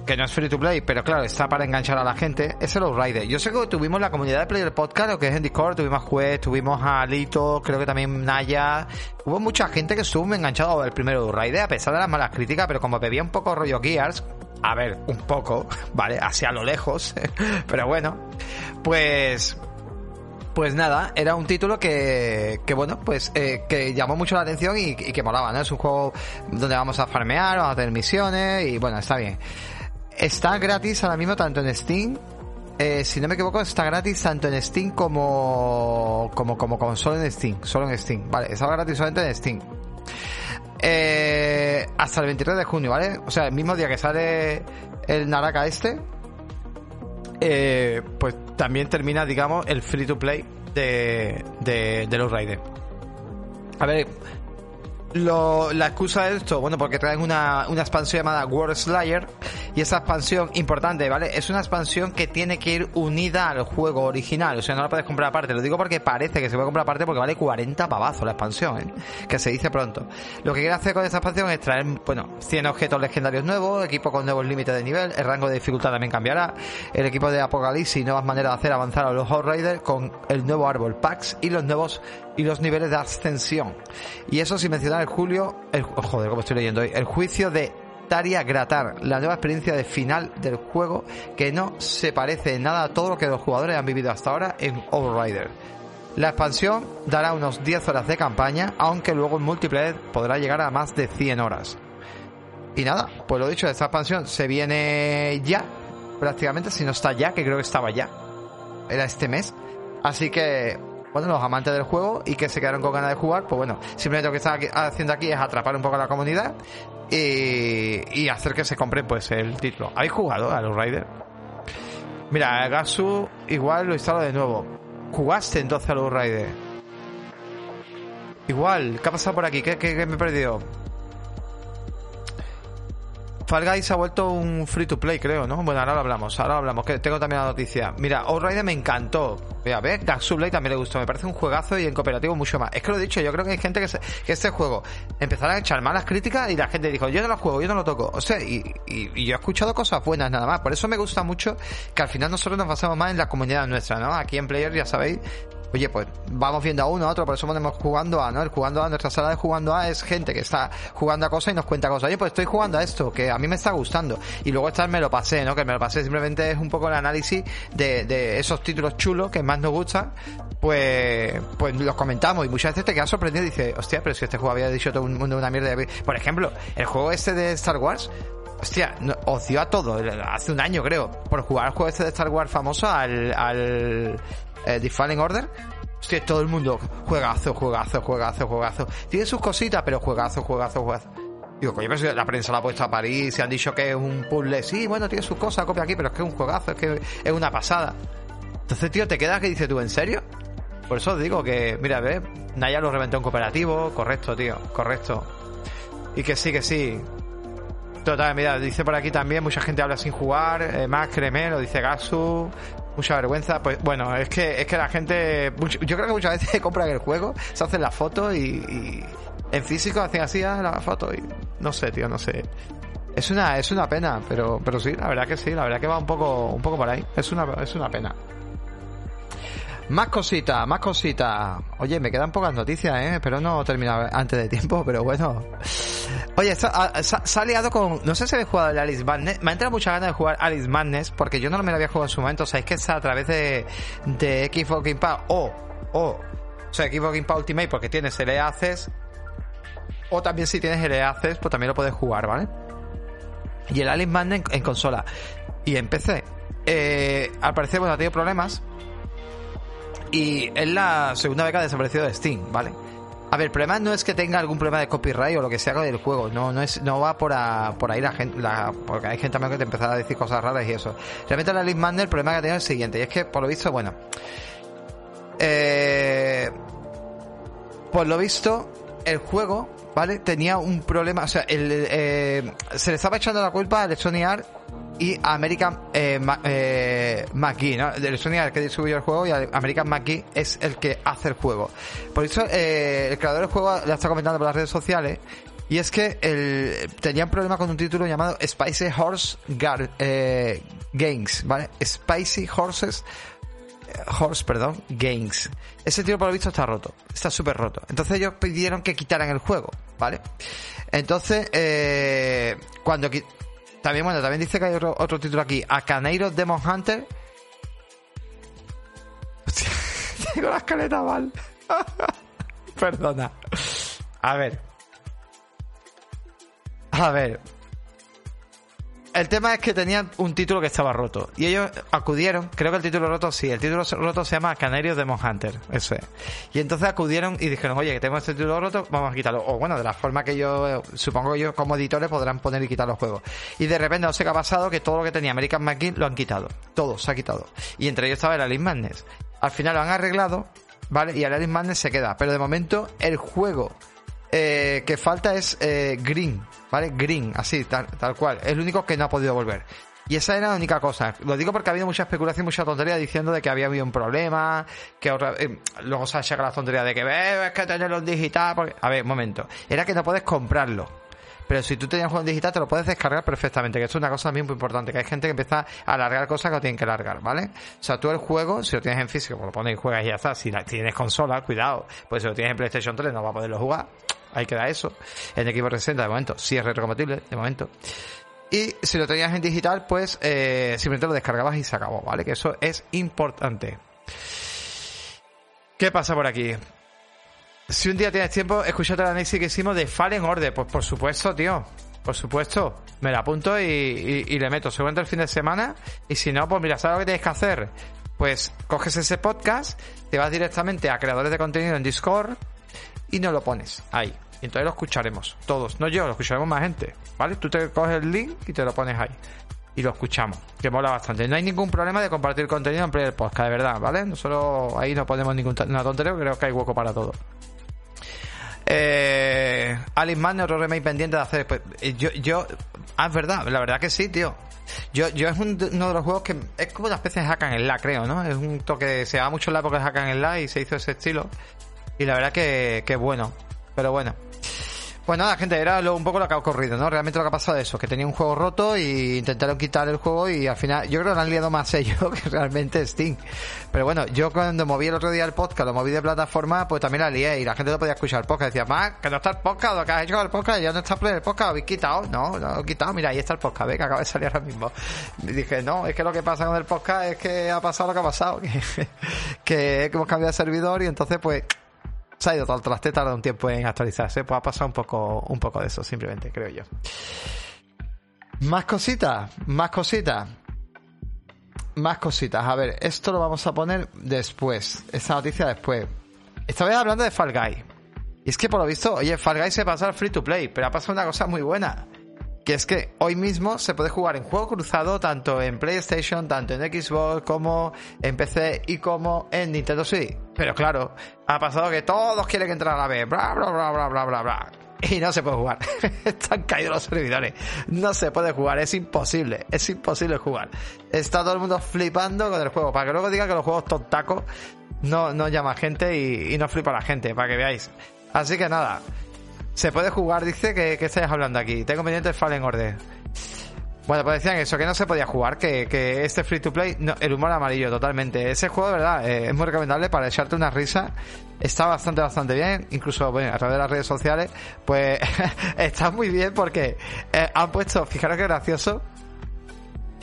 que no es free to play, pero claro, está para enganchar a la gente, es el Outrider. Yo sé que tuvimos la comunidad de Player Podcast, lo que es en Discord, tuvimos Juez, tuvimos a Lito, creo que también Naya. Hubo mucha gente que estuvo enganchado al primer Outrider, a pesar de las malas críticas, pero como bebía un poco rollo Gears, a ver, un poco, ¿vale? Hacia lo lejos, pero bueno, pues pues nada, era un título que, que bueno, pues eh, que llamó mucho la atención y, y, que molaba, ¿no? Es un juego donde vamos a farmear, vamos a tener misiones y bueno, está bien. Está gratis ahora mismo tanto en Steam. Eh, si no me equivoco, está gratis tanto en Steam como, como, como, como solo en Steam. Solo en Steam. Vale, está gratis solamente en Steam. Eh, hasta el 23 de junio, ¿vale? O sea, el mismo día que sale el Naraka este, eh, pues también termina, digamos, el free to play de, de, de los Raiders. A ver, lo, la excusa de esto, bueno, porque traen una, una expansión llamada World Slayer y esa expansión importante, ¿vale? Es una expansión que tiene que ir unida al juego original, o sea, no la puedes comprar aparte. Lo digo porque parece que se puede comprar aparte porque vale 40 pavazos la expansión, ¿eh? que se dice pronto. Lo que quiere hacer con esta expansión es traer, bueno, 100 objetos legendarios nuevos, equipo con nuevos límites de nivel, el rango de dificultad también cambiará, el equipo de Apocalipsis y nuevas maneras de hacer avanzar a los Outriders con el nuevo árbol Pax y los nuevos y los niveles de ascensión. Y eso sin mencionar el julio, el, joder, estoy leyendo hoy, el juicio de Taria Gratar, la nueva experiencia de final del juego que no se parece en nada a todo lo que los jugadores han vivido hasta ahora en Outrider. La expansión dará unos 10 horas de campaña, aunque luego el multiplayer podrá llegar a más de 100 horas. Y nada, pues lo dicho, esta expansión se viene ya, prácticamente, si no está ya, que creo que estaba ya. Era este mes. Así que bueno, los amantes del juego y que se quedaron con ganas de jugar, pues bueno, simplemente lo que están haciendo aquí es atrapar un poco a la comunidad y, y hacer que se compre pues el título. ¿Habéis jugado a los Riders? Mira, Gasu igual lo instalo de nuevo. ¿Jugaste entonces a los Riders? Igual, ¿qué ha pasado por aquí? ¿Qué, qué, qué me he perdido? Fall Guys ha vuelto un free to play, creo, ¿no? Bueno, ahora lo hablamos, ahora lo hablamos, que tengo también la noticia. Mira, Outrider me encantó. Mira, ver, Dark Sublime también le gustó, me parece un juegazo y en cooperativo mucho más. Es que lo he dicho, yo creo que hay gente que, se, que este juego empezará a echar malas críticas y la gente dijo, yo no lo juego, yo no lo toco. O sea, y, y, y, yo he escuchado cosas buenas nada más. Por eso me gusta mucho que al final nosotros nos basamos más en la comunidad nuestra, ¿no? Aquí en Player ya sabéis Oye, pues vamos viendo a uno a otro, por eso ponemos jugando a, ¿no? El jugando a, nuestra sala de jugando a es gente que está jugando a cosas y nos cuenta cosas. Oye, pues estoy jugando a esto, que a mí me está gustando. Y luego está el me lo pasé, ¿no? Que me lo pasé simplemente es un poco el análisis de, de esos títulos chulos que más nos gustan. Pues, pues los comentamos y muchas veces te quedas sorprendido y dices, hostia, pero si este juego había dicho todo un mundo una mierda. Por ejemplo, el juego este de Star Wars, Hostia, os dio a todo, hace un año creo, por jugar al juego este de Star Wars famoso, al, al eh, The Fallen Order. Hostia, todo el mundo, juegazo, juegazo, juegazo, juegazo. Tiene sus cositas, pero juegazo, juegazo, juegazo. Digo, coño, pero la prensa la ha puesto a París, se han dicho que es un puzzle. Sí, bueno, tiene sus cosas, copia aquí, pero es que es un juegazo, es que es una pasada. Entonces, tío, te quedas que dices tú, ¿en serio? Por eso digo que, mira, ve, Naya lo reventó en cooperativo, correcto, tío, correcto. Y que sí, que sí. Total, mira, dice por aquí también, mucha gente habla sin jugar, eh, más créeme, lo dice Gasu, mucha vergüenza. Pues bueno, es que, es que la gente, yo creo que muchas veces compran el juego, se hacen la foto y, y en físico hacen así ah, la foto y no sé, tío, no sé. Es una, es una pena, pero, pero sí, la verdad que sí, la verdad que va un poco, un poco por ahí. Es una, es una pena. Más cositas, más cositas. Oye, me quedan pocas noticias, ¿eh? Espero no terminar antes de tiempo, pero bueno. Oye, se ha, liado con... No sé si habéis jugado el Alice Madness. Me ha entrado mucha ganas de jugar Alice Madness porque yo no me lo había jugado en su momento. O sea, es que está a través de, de Xbox Game Pass o... O, o sea, Xbox Game Pass Ultimate porque tienes el Access. O también si tienes el Access, pues también lo puedes jugar, ¿vale? Y el Alice Madness en, consola. Y en PC. Eh, al parecer, bueno, ha tenido problemas. Y es la segunda ha desaparecido de Steam, ¿vale? A ver, el problema no es que tenga algún problema de copyright o lo que sea con el juego, no, no es, no va por, por ahí la gente, porque hay gente también que te empezará a decir cosas raras y eso. Realmente la Alice Madness el problema que tenido es el siguiente, y es que por lo visto, bueno, eh, por lo visto, el juego ¿vale? Tenía un problema, o sea, eh, se le estaba echando la culpa a Electronic Arts y American eh, eh, McGee, ¿no? Electronic Arts que distribuyó el juego y American McGee es el que hace el juego. Por eso eh, el creador del juego le está comentando por las redes sociales y es que el, tenía un problema con un título llamado Spicy Horse eh, Games, ¿vale? Spicy Horses Horse, perdón, Games. Ese tío por lo visto está roto, está súper roto. Entonces ellos pidieron que quitaran el juego, ¿vale? Entonces, eh, cuando... También, bueno, también dice que hay otro, título aquí, Acaneiro Demon Hunter. Hostia, tengo la escaleta mal. Perdona. A ver. A ver, el tema es que tenían un título que estaba roto. Y ellos acudieron, creo que el título roto sí, el título roto se llama Canarios Demon Hunter, eso es. Y entonces acudieron y dijeron, oye, que tengo este título roto, vamos a quitarlo. O bueno, de la forma que yo, supongo yo como editores podrán poner y quitar los juegos. Y de repente no sé qué ha pasado, que todo lo que tenía American McGee lo han quitado. Todo se ha quitado. Y entre ellos estaba el Alice Madness. Al final lo han arreglado, ¿vale? Y el Alice Madness se queda. Pero de momento el juego eh, que falta es eh, Green, ¿vale? Green, así, tal, tal cual. Es el único que no ha podido volver. Y esa era la única cosa. Lo digo porque ha habido mucha especulación, mucha tontería diciendo de que había habido un problema, que eh, luego se ha llegado la tontería de que es que tenerlo en digital. Porque... A ver, un momento. Era que no puedes comprarlo. Pero si tú tenías un juego en digital, te lo puedes descargar perfectamente, que es una cosa también muy importante, que hay gente que empieza a alargar cosas que no tienen que alargar, ¿vale? O sea, tú el juego, si lo tienes en físico, pues lo pones y juegas y ya está. Si tienes consola, cuidado, pues si lo tienes en PlayStation 3 no va a poderlo jugar ahí queda eso. En equipo 360 de momento sí es retrocompatible, de momento. Y si lo tenías en digital, pues eh, simplemente lo descargabas y se acabó, ¿vale? Que eso es importante. ¿Qué pasa por aquí? Si un día tienes tiempo, escúchate la análisis que hicimos de Fallen Order. Pues por supuesto, tío. Por supuesto. Me la apunto y, le meto. Seguramente el fin de semana. Y si no, pues mira, ¿sabes lo que tienes que hacer? Pues coges ese podcast, te vas directamente a creadores de contenido en Discord y no lo pones ahí. Y entonces lo escucharemos todos. No yo, lo escucharemos más gente. ¿Vale? Tú te coges el link y te lo pones ahí. Y lo escuchamos. Que mola bastante. No hay ningún problema de compartir contenido en Player Podcast, de verdad, ¿vale? Nosotros ahí no ponemos ninguna tontería, creo que hay hueco para todo. Eh, Alice Man, otro remake pendiente de hacer. Pues, yo, yo, ah, es verdad, la verdad que sí, tío. Yo, yo es uno de los juegos que es como una especie de hack en la, creo, ¿no? Es un toque, se va mucho en la época de hack en la y se hizo ese estilo. Y la verdad que, que bueno. Pero bueno. Pues nada, gente, era un poco lo que ha ocurrido, ¿no? Realmente lo que ha pasado es eso, que tenía un juego roto y intentaron quitar el juego y al final, yo creo que lo han liado más ellos que realmente Steam. Pero bueno, yo cuando moví el otro día el podcast, lo moví de plataforma, pues también la lié y la gente no podía escuchar el podcast. Decía, más, que no está el podcast, lo que has hecho el podcast, ya no está el podcast, habéis quitado. No, no lo he quitado, mira, ahí está el podcast, ve que acaba de salir ahora mismo. Dije, no, es que lo que pasa con el podcast es que ha pasado lo que ha pasado, que, que hemos cambiado de servidor y entonces pues se ha ido el traste, tarda un tiempo en actualizarse, pues ha pasado un poco, un poco de eso, simplemente, creo yo. Más cositas, más cositas. Más cositas. A ver, esto lo vamos a poner después. Esta noticia después. Esta vez hablando de Fall Guy. Y es que por lo visto, oye, Fall Guy se pasa al free to play, pero ha pasado una cosa muy buena que es que hoy mismo se puede jugar en juego cruzado tanto en PlayStation, tanto en Xbox como en PC y como en Nintendo Switch. Pero claro, ha pasado que todos quieren entrar a la vez, bla bla bla bla bla bla bla. Y no se puede jugar. Están caídos los servidores. No se puede jugar, es imposible. Es imposible jugar. Está todo el mundo flipando con el juego. Para que luego diga que los juegos tontacos no, no llama gente y, y no flipa la gente, para que veáis. Así que nada, se puede jugar, dice, que, que estáis hablando aquí. Tengo pendiente el Fallen Order. Bueno, pues decían eso, que no se podía jugar, que, este free to play, el humor amarillo, totalmente. Ese juego, de verdad, eh, es muy recomendable para echarte una risa. Está bastante, bastante bien. Incluso, a través de las redes sociales, pues está muy bien porque eh, han puesto, fijaros qué gracioso,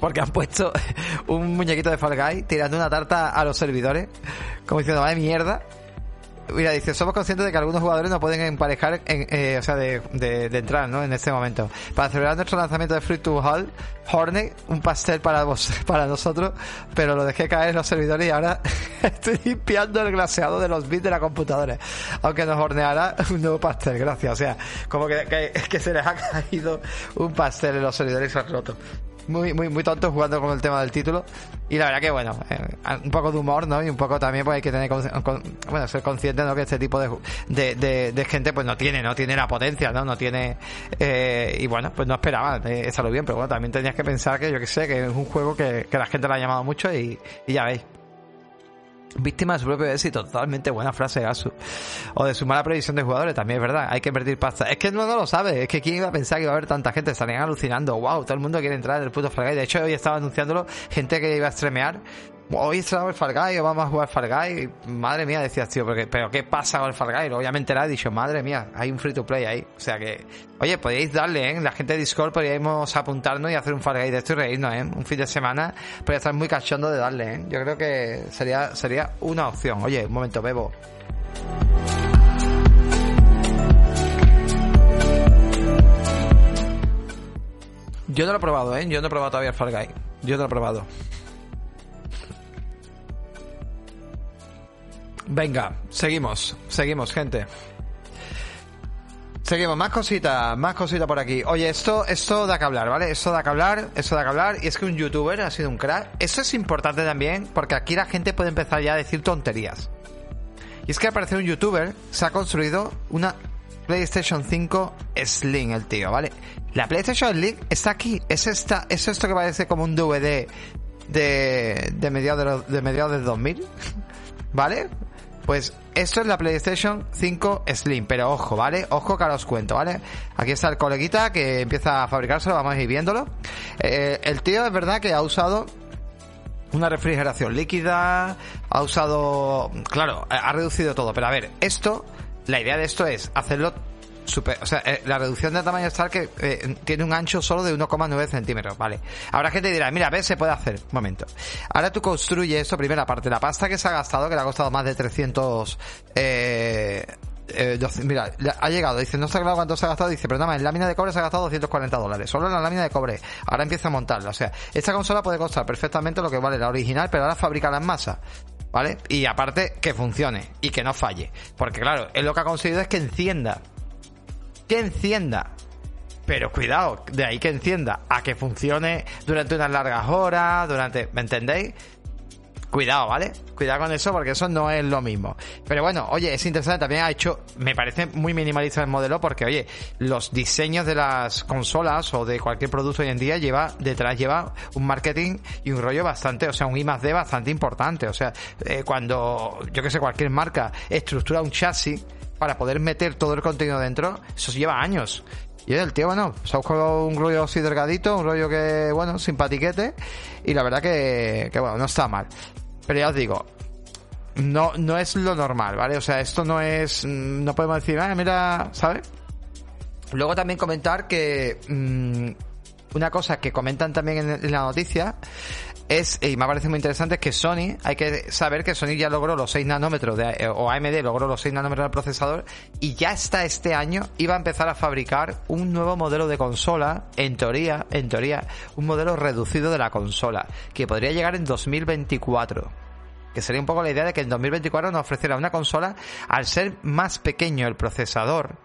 porque han puesto un muñequito de Fall Guy tirando una tarta a los servidores, como diciendo, vaya mierda. Mira, dice, somos conscientes de que algunos jugadores no pueden emparejar, en, eh, o sea, de, de, de, entrar, ¿no? En este momento. Para celebrar nuestro lanzamiento de Free to Hall, Hornet, un pastel para vos, para nosotros, pero lo dejé caer en los servidores y ahora estoy limpiando el glaseado de los bits de la computadora. Aunque nos horneará un nuevo pastel, gracias. O sea, como que, que, se les ha caído un pastel en los servidores y se ha roto muy, muy, muy tonto jugando con el tema del título. Y la verdad que, bueno, eh, un poco de humor, ¿no? Y un poco también, pues hay que tener, con, bueno, ser consciente, ¿no? Que este tipo de, de, de, gente, pues no tiene, no tiene la potencia, ¿no? No tiene, eh, y bueno, pues no esperaba eh, estarlo bien, pero bueno, también tenías que pensar que, yo que sé, que es un juego que, que la gente le ha llamado mucho y, y ya veis. Víctima de su propio éxito, totalmente buena frase de Asu. O de su mala previsión de jugadores, también es verdad, hay que invertir pasta. Es que no, no lo sabe, es que quién iba a pensar que iba a haber tanta gente, estarían alucinando, wow, todo el mundo quiere entrar en el puto Fall. De hecho, hoy estaba anunciándolo gente que iba a streamear hoy estaba el Far Guy, o vamos a jugar Far Guy. Madre mía, decías, tío, pero, pero ¿qué pasa con el Far Guy? Obviamente la he dicho, madre mía, hay un free to play ahí. O sea que, oye, podéis darle, ¿eh? La gente de Discord podríamos apuntarnos y hacer un Far Guy de esto y reírnos, ¿eh? Un fin de semana, podría estar muy cachondo de darle, ¿eh? Yo creo que sería, sería una opción. Oye, un momento, bebo. Yo no lo he probado, ¿eh? Yo no he probado todavía el Far Guy. Yo no lo he probado. Venga, seguimos, seguimos, gente. Seguimos, más cositas, más cositas por aquí. Oye, esto, esto da que hablar, ¿vale? Esto da que hablar, esto da que hablar. Y es que un youtuber ha sido un crack. Eso es importante también, porque aquí la gente puede empezar ya a decir tonterías. Y es que al parecer un youtuber se ha construido una PlayStation 5 Slim, el tío, ¿vale? La PlayStation Slim está aquí. Es esta, es esto que parece como un DVD de, de mediados de, de mediados del 2000. ¿Vale? Pues esto es la PlayStation 5 Slim, pero ojo, ¿vale? Ojo que ahora os cuento, ¿vale? Aquí está el coleguita que empieza a fabricárselo, vamos a ir viéndolo. Eh, el tío es verdad que ha usado una refrigeración líquida, ha usado, claro, ha reducido todo, pero a ver, esto, la idea de esto es hacerlo O sea, eh, la reducción de tamaño está que eh, tiene un ancho solo de 1,9 centímetros, ¿vale? Ahora gente dirá, mira, ves, se puede hacer. Un momento. Ahora tú construyes esto, primera parte, la pasta que se ha gastado, que le ha costado más de 300... Eh, eh, mira, ha llegado, dice, no está claro cuánto se ha gastado, dice, pero nada más, en lámina de cobre se ha gastado 240 dólares, solo en la lámina de cobre, ahora empieza a montarla, o sea, esta consola puede costar perfectamente lo que vale la original, pero ahora fabricarla en masa, ¿vale? Y aparte, que funcione y que no falle, porque claro, él lo que ha conseguido es que encienda, que encienda. Pero cuidado, de ahí que encienda a que funcione durante unas largas horas, durante, ¿me entendéis? Cuidado, ¿vale? Cuidado con eso porque eso no es lo mismo. Pero bueno, oye, es interesante, también ha hecho, me parece muy minimalista el modelo porque, oye, los diseños de las consolas o de cualquier producto hoy en día lleva, detrás lleva un marketing y un rollo bastante, o sea, un I más D bastante importante. O sea, eh, cuando, yo que sé, cualquier marca estructura un chasis, para poder meter todo el contenido dentro, eso lleva años. Y el tío, bueno, se ha buscado un rollo así delgadito, un rollo que, bueno, simpatiquete, y la verdad que, bueno, no está mal. Pero ya os digo, no, no es lo normal, ¿vale? O sea, esto no es, no podemos decir, ah, mira, ¿sabes? Luego también comentar que mmm, una cosa que comentan también en, en la noticia es, y me parece muy interesante, es que Sony, hay que saber que Sony ya logró los 6 nanómetros, de, eh, o AMD logró los 6 nanómetros del procesador, y ya hasta este año iba a empezar a fabricar un nuevo modelo de consola, en teoría, en teoría, un modelo reducido de la consola, que podría llegar en 2024 que sería un poco la idea de que en 2024 nos ofreciera una consola, al ser más pequeño el procesador,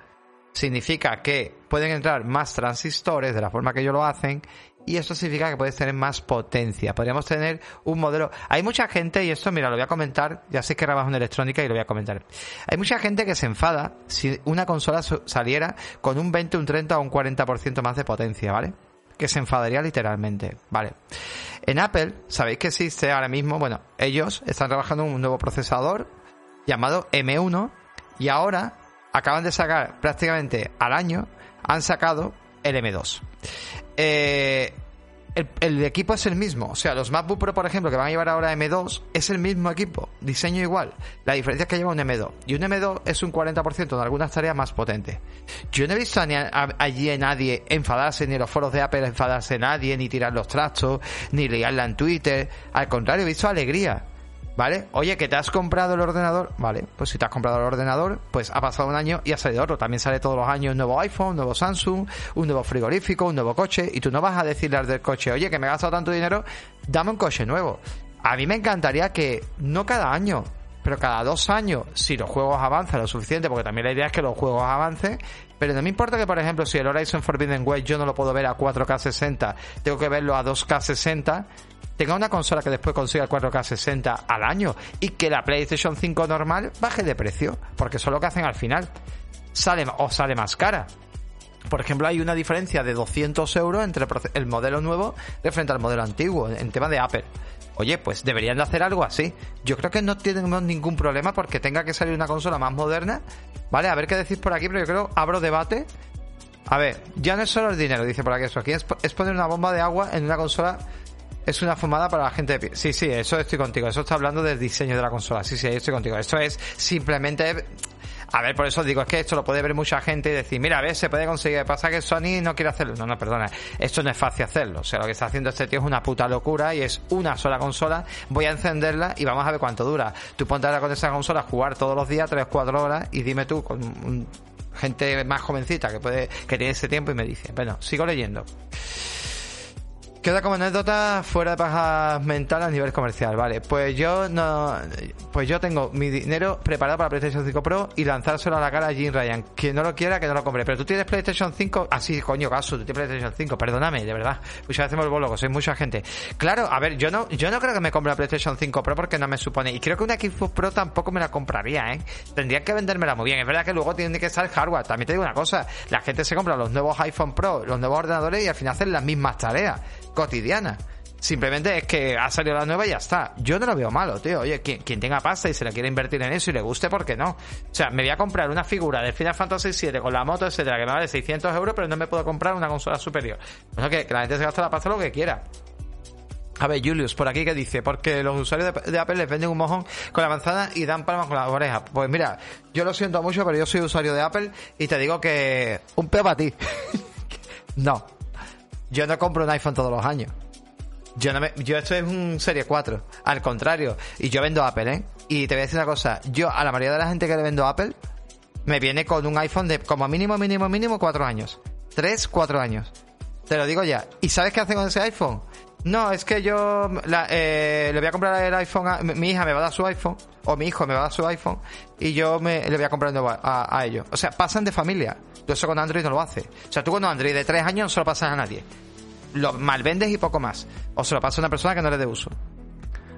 significa que pueden entrar más transistores de la forma que ellos lo hacen y eso significa que puedes tener más potencia. Podríamos tener un modelo. Hay mucha gente, y esto, mira, lo voy a comentar, ya sé que trabajo en electrónica y lo voy a comentar. Hay mucha gente que se enfada si una consola saliera con un 20, un 30 o un 40% más de potencia, ¿vale? Que se enfadaría literalmente, ¿vale? En Apple, sabéis que existe ahora mismo, bueno, ellos están trabajando un nuevo procesador llamado M1 y ahora acaban de sacar prácticamente al año, han sacado el M2. Eh, el, equipo es el mismo. O sea, los MacBook Pro, por ejemplo, que van a llevar ahora M2, es el mismo equipo, diseño igual. La diferencia es que lleva un M2. Y un M2 es un 40% de algunas tareas más potente. Yo no he visto allí a nadie enfadarse, ni en los foros de Apple enfadarse a nadie, ni tirar los trastos, ni liarla en Twitter. Al contrario, he visto alegría. ¿Vale? Oye, que te has comprado el ordenador. Vale, pues si te has comprado el ordenador, pues ha pasado un año y ha salido otro. También sale todos los años un nuevo iPhone, un nuevo Samsung, un nuevo frigorífico, un nuevo coche. Y tú no vas a decirle al del coche, oye, que me he gastado tanto dinero, dame un coche nuevo. A mí me encantaría que, no cada año, pero cada dos años, si los juegos avanzan lo suficiente, porque también la idea es que los juegos avancen, pero no me importa que, por ejemplo, si el Horizon Forbidden West yo no lo puedo ver a 4K 60, tengo que verlo a 2K 60 tenga una consola que después consiga 4K 60 al año y que la PlayStation 5 normal baje de precio, porque eso es lo que hacen al final. Sale o sale más cara. Por ejemplo, hay una diferencia de 200 euros entre el modelo nuevo de frente al modelo antiguo en tema de Apple. Oye, pues deberían de hacer algo así. Yo creo que no tenemos ningún problema porque tenga que salir una consola más moderna. Vale, a ver qué decís por aquí, pero yo creo, abro debate. A ver, ya no es solo el dinero, dice por aquí eso. Aquí es poner una bomba de agua en una consola es una fumada para la gente de. Sí, sí, eso estoy contigo. Eso está hablando del diseño de la consola. Sí, sí, estoy contigo. Esto es simplemente. A ver, por eso digo, es que esto lo puede ver mucha gente y decir, mira, a ver, se puede conseguir. Pasa que Sony no quiere hacerlo. No, no, perdona. Esto no es fácil hacerlo. O sea, lo que está haciendo este tío es una puta locura y es una sola consola. Voy a encenderla y vamos a ver cuánto dura. Tú ponte ahora con esa consola a jugar todos los días, 3, 4 horas y dime tú, con gente más jovencita que puede, que tiene ese tiempo y me dice, bueno, sigo leyendo. Queda como anécdota fuera de paja mental a nivel comercial, vale. Pues yo no, pues yo tengo mi dinero preparado para PlayStation 5 Pro y lanzárselo a la cara a Jim Ryan. Quien no lo quiera, que no lo compre. Pero tú tienes PlayStation 5, así, ah, coño, caso, tú tienes PlayStation 5, perdóname, de verdad. Muchas veces me vuelvo loco, soy mucha gente. Claro, a ver, yo no, yo no creo que me compre la PlayStation 5 Pro porque no me supone. Y creo que una Xbox Pro tampoco me la compraría, ¿eh? Tendría que vendérmela muy bien. Es verdad que luego tiene que estar hardware. También te digo una cosa, la gente se compra los nuevos iPhone Pro, los nuevos ordenadores y al final hacen las mismas tareas cotidiana. Simplemente es que ha salido la nueva y ya está. Yo no lo veo malo, tío. Oye, quien, tenga pasta y se le quiere invertir en eso y le guste, ¿por qué no? O sea, me voy a comprar una figura de Final Fantasy VII con la moto, etcétera, que me vale 600 euros, pero no me puedo comprar una consola superior. Bueno, que, la gente se gasta la pasta lo que quiera. A ver, Julius, por aquí que dice, porque los usuarios de, Apple les venden un mojón con la manzana y dan palmas con la oreja. Pues mira, yo lo siento mucho, pero yo soy usuario de Apple y te digo que un peo para ti. no, yo no compro un iPhone todos los años. Yo, no me, yo esto es un Serie 4. Al contrario. Y yo vendo Apple, ¿eh? Y te voy a decir una cosa. Yo, a la mayoría de la gente que le vendo Apple, me viene con un iPhone de como mínimo, mínimo, mínimo cuatro años. Tres, cuatro años. Te lo digo ya. ¿Y sabes qué hace con ese iPhone? No, es que yo eh, le voy a comprar el iPhone a mi hija me va a dar su iPhone o mi hijo me va a dar su iPhone y yo me, le voy a comprar a, a, ellos. O sea, pasan de familia. Tú eso con Android no lo hace. O sea, tú con Android de tres años no se lo pasas a nadie. Lo malvendes y poco más. O se lo pasa a una persona que no le dé uso.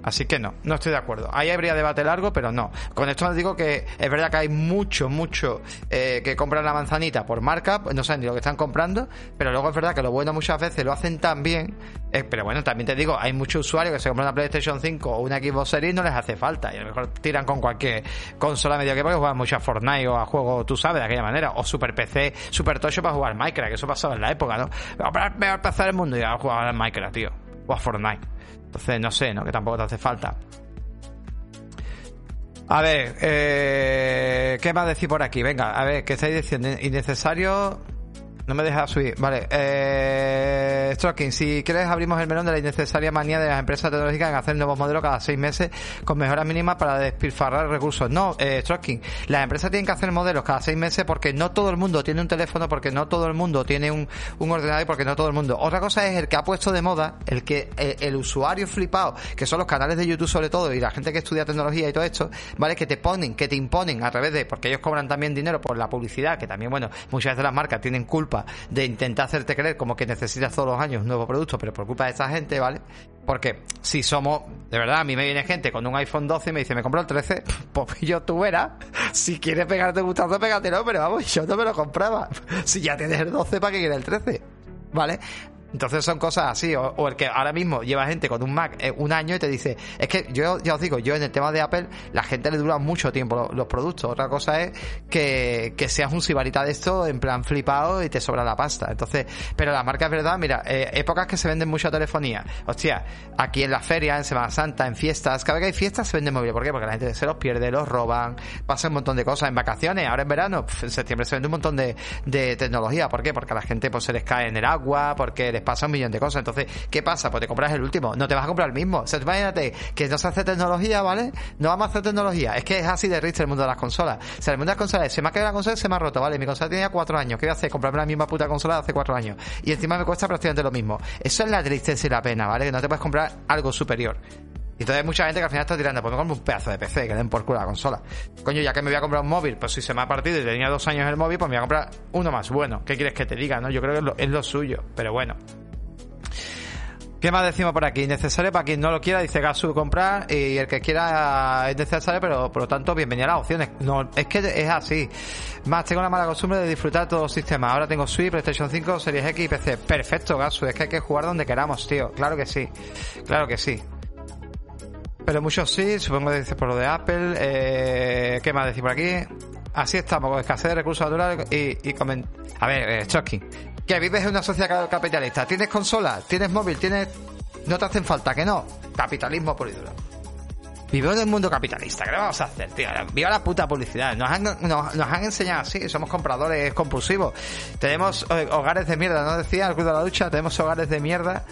Así que no, no estoy de acuerdo. Ahí habría debate largo, pero no. Con esto les digo que es verdad que hay mucho, mucho eh, que compran la manzanita por marca, pues no saben ni lo que están comprando, pero luego es verdad que lo bueno muchas veces lo hacen tan bien. Eh, pero bueno, también te digo, hay muchos usuarios que se compran una PlayStation 5 o una Xbox Series no les hace falta. Y a lo mejor tiran con cualquier consola medio que porque juegan mucho a Fortnite o a juegos, tú sabes, de aquella manera. O Super PC, Super Tocho para jugar Minecraft, que eso pasaba en la época, ¿no? Mejor PC del mundo y a jugar a Minecraft, tío. O a Fortnite. Entonces, no sé, ¿no? Que tampoco te hace falta. A ver, eh, ¿qué a decir por aquí? Venga, a ver, ¿qué estáis diciendo? Innecesario no me deja subir. Vale. Eh, Stroking, si quieres abrimos el melón de la innecesaria manía de las empresas tecnológicas en hacer nuevos modelos cada seis meses con mejoras mínimas para despilfarrar recursos. No, eh, Stroking, las empresas tienen que hacer modelos cada seis meses porque no todo el mundo tiene un teléfono, porque no todo el mundo tiene un, un ordenador y porque no todo el mundo. Otra cosa es el que ha puesto de moda, el que eh, el, usuario flipado, que son los canales de YouTube sobre todo y la gente que estudia tecnología y todo esto, ¿vale? Que te ponen, que te imponen a través de, porque ellos cobran también dinero por la publicidad, que también, bueno, muchas veces las marcas tienen culpa de intentar hacerte creer como que necesitas todos los años un nuevo producto, pero por culpa de esta gente, ¿vale? Porque si somos, de verdad, a mí me viene gente con un iPhone 12 y me dice, me compro el 13, pues yo tú verás, si quieres pegarte gustando, pégatelo, pero vamos, yo no me lo compraba. Si ya tienes el 12, ¿para qué quieres el 13? ¿Vale? Entonces son cosas así, o, el que ahora mismo lleva gente con un Mac eh, un año y te dice, es que yo ya os digo, yo en el tema de Apple, la gente le dura mucho tiempo los, productos. Otra cosa es que, que seas un sibarita de esto, en plan flipado y te sobra la pasta. Entonces, pero la marca es verdad, mira, eh, épocas que se venden mucha telefonía. Hostia, aquí en la feria, en Semana Santa, en fiestas, cada vez que hay fiestas se venden móviles. ¿Por qué? Porque la gente se los pierde, los roban, pasa un montón de cosas. En vacaciones, ahora en verano, en septiembre se vende un montón de, de tecnología. ¿Por qué? Porque a la gente pues se les cae en el agua, porque les pasa un millón de cosas. Entonces, ¿qué pasa? Pues te compras el último, no te vas a comprar el mismo. O sea, imagínate que no se hace tecnología, ¿vale? No vamos a hacer tecnología. Es que es así de rich el mundo de las consolas. O sea, el mundo de las consolas, se me ha caído la consola se me ha roto, ¿vale? Mi consola tenía cuatro años. ¿Qué voy a hacer? Comprarme la misma puta consola de hace cuatro años. Y encima me cuesta prácticamente lo mismo. Eso es la tristeza y la pena, ¿vale? Que no te puedes comprar algo superior. Y entonces hay mucha gente que al final está tirando, pues me compro un pedazo de PC, que den por culo la consola. Coño, ya que me voy a comprar un móvil, pues si se me ha partido y tenía dos años el móvil, pues me voy a comprar uno más bueno. ¿Qué quieres que te diga, no? Yo creo que es lo, suyo, pero bueno. ¿Qué más decimos por aquí? Necesario para quien no lo quiera, dice Gasu comprar y el que quiera es necesario, pero por lo tanto, bienvenida a las opciones. No, es que es así. Más, tengo la mala costumbre de disfrutar todos los sistemas. Ahora tengo Switch, PlayStation 5, Series X y PC. Perfecto, Gasu. Es que hay que jugar donde queramos, tío. Claro que sí. Claro que sí. Pero muchos sí, supongo que dice por lo de Apple. Eh, ¿Qué más decir por aquí? Así estamos, con escasez de recursos naturales y, y coment... A ver, eh, que vives en una sociedad capitalista. ¿Tienes consola? ¿Tienes móvil? ¿Tienes...? No te hacen falta, que no. Capitalismo por y duro. Vivimos en un mundo capitalista. ¿Qué le vamos a hacer, tío? Viva la puta publicidad. Nos han, nos, han enseñado así. Somos compradores compulsivos. Tenemos eh, hogares de mierda. ¿No decía el de la Ducha? Tenemos hogares de mierda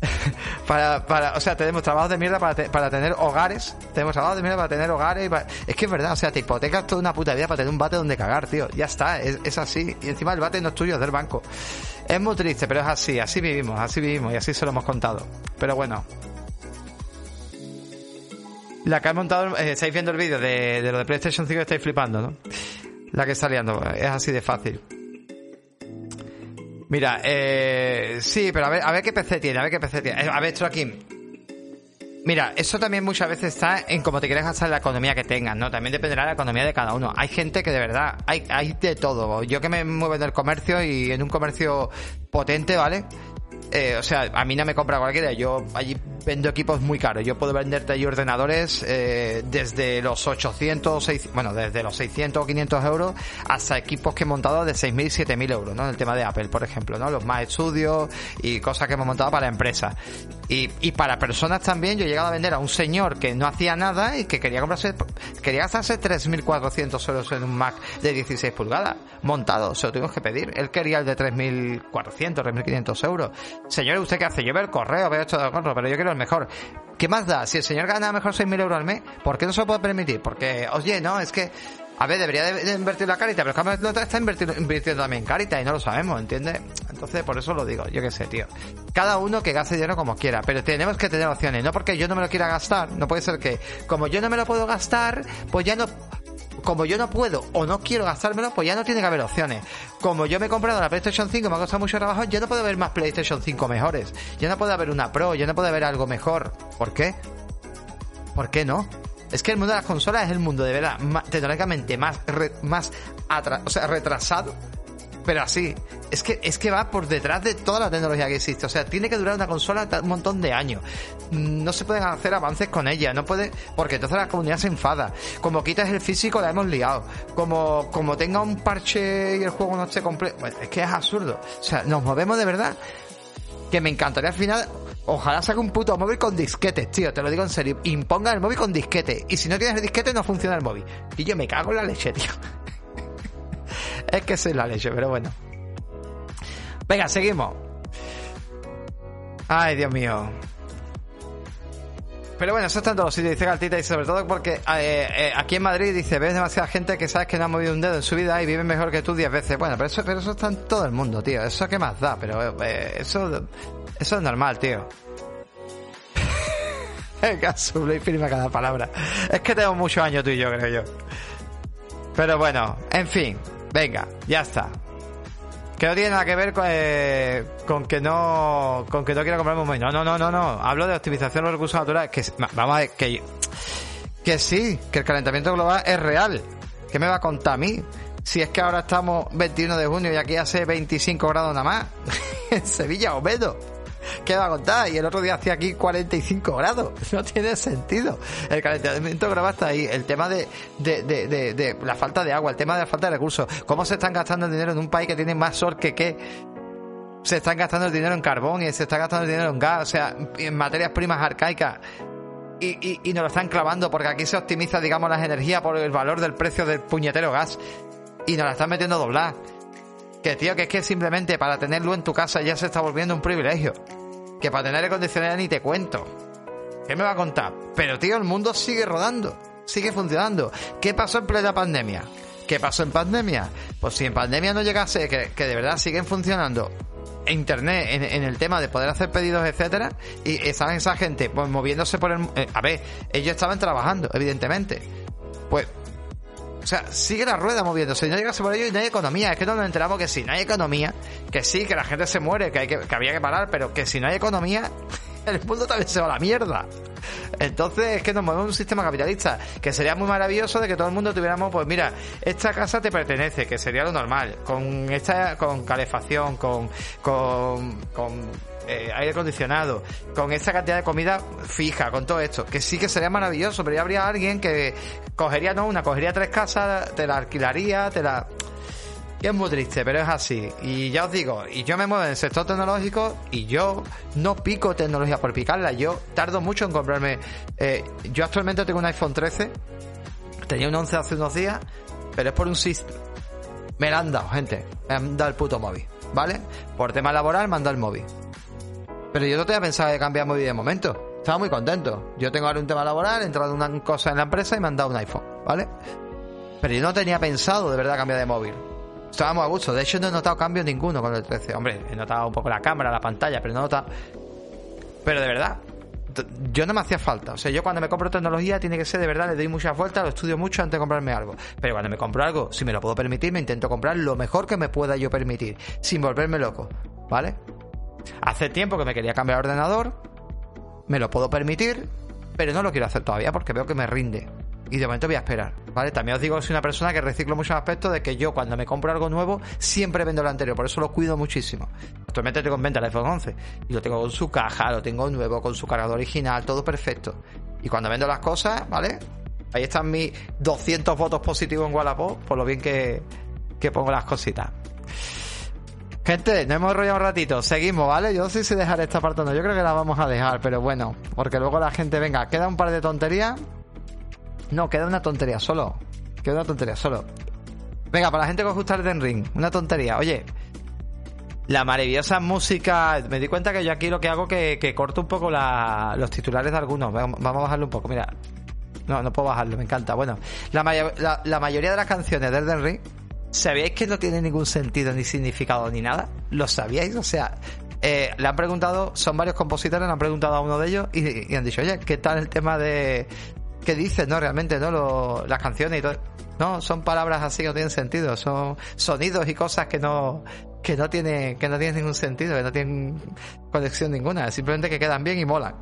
para, para, o sea, tenemos trabajos de mierda para, para tener hogares. Tenemos trabajos de mierda para tener hogares. Es que es verdad, o sea, te hipotecas toda una puta vida para tener un bate donde cagar, tío. Ya está, es, así. Y encima el bate no es tuyo, es del banco. Es muy triste, pero es así, así vivimos, así vivimos y así se lo hemos contado. Pero bueno. La que ha montado, eh, estáis viendo el vídeo de, de lo de PlayStation 5 estáis flipando, ¿no? La que está liando, es así de fácil. Mira, eh, sí, pero a ver, a ver qué PC tiene, a ver qué PC tiene. Eh, a ver, aquí. Mira, eso también muchas veces está en cómo te quieres gastar la economía que tengas, ¿no? También dependerá de la economía de cada uno. Hay gente que de verdad, hay, hay de todo. Yo que me muevo en el comercio y en un comercio potente, ¿vale? Eh, o sea, a mí no me compra cualquiera. Yo allí vendo equipos muy caros. Yo puedo venderte ahí ordenadores eh, desde los 800, bueno, desde los 600 o 500 euros hasta equipos que he montado de 6.000 y 7.000 euros, ¿no? El tema de Apple, por ejemplo, ¿no? Los más estudios y cosas que hemos montado para empresas. Y, para personas también, yo he llegado a vender a un señor que no hacía nada y que quería comprarse, quería gastarse 3.400 euros en un Mac de 16 pulgadas, montado, se lo tuvimos que pedir. Él quería el de 3.400, 3.500 euros. Señor, ¿usted qué hace? Yo veo el correo, veo esto de correo, pero yo quiero el mejor. ¿Qué más da? Si el señor gana mejor 6.000 euros al mes, ¿por qué no se lo puede permitir? Porque, oye, no, es que a ver, debería de, invertir la carita, pero es que está invirtiendo, invirtiendo también carita y no lo sabemos, ¿entiendes? Entonces, por eso lo digo, yo qué sé, tío. Cada uno que gaste dinero como quiera, pero tenemos que tener opciones, no porque yo no me lo quiera gastar, no puede ser que, como yo no me lo puedo gastar, pues ya no, como yo no puedo o no quiero gastármelo, pues ya no tiene que haber opciones. Como yo me he comprado la PlayStation 5, me ha costado mucho trabajo, yo no puedo ver más PlayStation 5 mejores. Ya no puede haber una Pro, ya no puede haber algo mejor. ¿Por qué? ¿Por qué no? Es que el mundo de las consolas es el mundo de verdad tecnológicamente más, más o sea, retrasado. Pero así, es que, es que va por detrás de toda la tecnología que existe. O sea, tiene que durar una consola un montón de años. No se pueden hacer avances con ella, no puede, porque entonces la comunidad se enfada. Como quitas el físico, la hemos liado. Como, como tenga un parche y el juego no esté completo. es que es absurdo. O sea, nos movemos de verdad. Que me encantaría al final Ojalá saque un puto móvil con disquetes, tío, te lo digo en serio. Imponga el móvil con disquete. Y si no tienes el disquete, no funciona el móvil. Y yo me cago en la leche, tío. Es que soy la leche, pero bueno. Venga, seguimos. Ay, Dios mío. Pero bueno, eso está en todos los sitios, dice Galtita, y sobre todo porque eh, eh, aquí en Madrid dice, ves demasiada gente que sabes que no ha movido un dedo en su vida y vive mejor que tú 10 veces. Bueno, pero eso, pero eso está en todo el mundo, tío. Eso qué más da, pero eh, eso eso es normal, tío. Caso, firma cada palabra. Es que tengo muchos años tú y yo, creo yo. Pero bueno, en fin, venga, ya está. Que no tiene nada que ver con, eh, con que no con que no quiera comprarme un. No, no, no, no, no. Hablo de optimización de los recursos naturales. Que vamos a ver, que, que sí, que el calentamiento global es real. ¿Qué me va a contar a mí? Si es que ahora estamos 21 de junio y aquí hace 25 grados nada más. en Sevilla o. ¿Qué va a contar? Y el otro día hacía aquí 45 grados. No tiene sentido. El calentamiento global está ahí. El tema de, de, de, la falta de agua, el tema de la falta de recursos. ¿Cómo se están gastando el dinero en un país que tiene más sol que qué? Se están gastando el dinero en carbón y se está gastando el dinero en gas, o sea, en materias primas arcaicas. Y, y, y nos lo están clavando porque aquí se optimiza, digamos, las energías por el valor del precio del puñetero gas. Y nos la están metiendo a doblar. Que tío, que es que simplemente para tenerlo en tu casa ya se está volviendo un privilegio. Que para tener aire ni te cuento. ¿Qué me va a contar? Pero tío, el mundo sigue rodando, sigue funcionando. ¿Qué pasó en plena pandemia? ¿Qué pasó en pandemia? Pues si en pandemia no llegase, que, que de verdad siguen funcionando internet en, el tema de poder hacer pedidos, etcétera, y estaban esa gente pues moviéndose por el eh, a ver, ellos estaban trabajando, evidentemente. Pues sea, sigue la rueda moviéndose. No llegase por ello y no hay economía. Es que no nos enteramos que si no hay economía, que sí, que la gente se muere, que, hay que, que había que parar, pero que si no hay economía, el mundo también se va a la mierda. Entonces es que nos movemos un sistema capitalista, que sería muy maravilloso de que todo el mundo tuviéramos, pues mira, esta casa te pertenece, que sería lo normal, con esta, con calefacción, con, con, con eh, aire acondicionado, con esta cantidad de comida fija, con todo esto, que sí que sería maravilloso, pero ya habría alguien que cogería, no una, cogería tres casas, te la alquilaría, te la y es muy triste, pero es así. Y ya os digo, y yo me muevo en el sector tecnológico y yo no pico tecnología por picarla. Yo tardo mucho en comprarme. Eh, yo actualmente tengo un iPhone 13. Tenía un 11 hace unos días, pero es por un sistema. Me lo han dado, gente. Me han dado el puto móvil, ¿vale? Por tema laboral me han dado el móvil. Pero yo no tenía pensado de cambiar móvil de momento. Estaba muy contento. Yo tengo ahora un tema laboral, he entrado una cosa en la empresa y me han dado un iPhone, ¿vale? Pero yo no tenía pensado de verdad cambiar de móvil. Estábamos a gusto. De hecho, no he notado cambio ninguno con el 13. Hombre, he notado un poco la cámara, la pantalla, pero no he notado. Pero de verdad, yo no me hacía falta. O sea, yo cuando me compro tecnología tiene que ser de verdad, le doy muchas vueltas, lo estudio mucho antes de comprarme algo. Pero cuando me compro algo, si me lo puedo permitir, me intento comprar lo mejor que me pueda yo permitir, sin volverme loco. ¿Vale? Hace tiempo que me quería cambiar de ordenador, me lo puedo permitir, pero no lo quiero hacer todavía porque veo que me rinde y de momento voy a esperar, ¿vale? También os digo soy una persona que reciclo muchos aspectos de que yo cuando me compro algo nuevo siempre vendo lo anterior, por eso lo cuido muchísimo. Actualmente tengo en venta el iPhone 11 y lo tengo con su caja, lo tengo nuevo, con su cargador original, todo perfecto. Y cuando vendo las cosas, ¿vale? Ahí están mis 200 votos positivos en Wallapop por lo bien que, que pongo las cositas. Gente, no hemos enrollado un ratito. Seguimos, ¿vale? Yo no sé si dejar esta parte o no. Yo creo que la vamos a dejar, pero bueno. Porque luego la gente, venga, queda un par de tonterías no, queda una tontería solo. Queda una tontería solo. Venga, para la gente que os gusta el Den Ring, una tontería. Oye, la maravillosa música. Me di cuenta que yo aquí lo que hago es que, corto un poco los titulares de algunos. Vamos a bajarlo un poco, mira. No, no puedo bajarlo, me encanta. Bueno, la, mayoría de las canciones del Den Ring, ¿sabíais que no tiene ningún sentido, ni significado, ni nada? ¿Lo sabíais? O sea, eh, le han preguntado, son varios compositores, le han preguntado a uno de ellos y, han dicho, oye, ¿qué tal el tema de, que dices, ¿no? Realmente, ¿no? las canciones y todo. No, son palabras así que no tienen sentido, son sonidos y cosas que no, que no tiene, que no tienen ningún sentido, que no tienen conexión ninguna, simplemente que quedan bien y molan.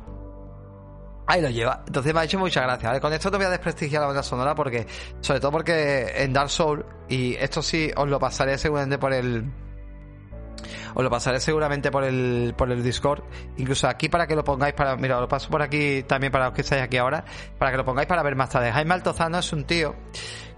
Ahí lo lleva. Entonces me ha hecho mucha gracia. Con esto te voy a desprestigiar la banda sonora porque, sobre todo porque en Dark Soul, y esto sí os lo pasaré seguramente por el, os lo pasaré seguramente por el, por el Discord. Incluso aquí para que lo pongáis para, mira, lo paso por aquí también para los que estáis aquí ahora, para que lo pongáis para ver más tarde. Jaime Altozano es un tío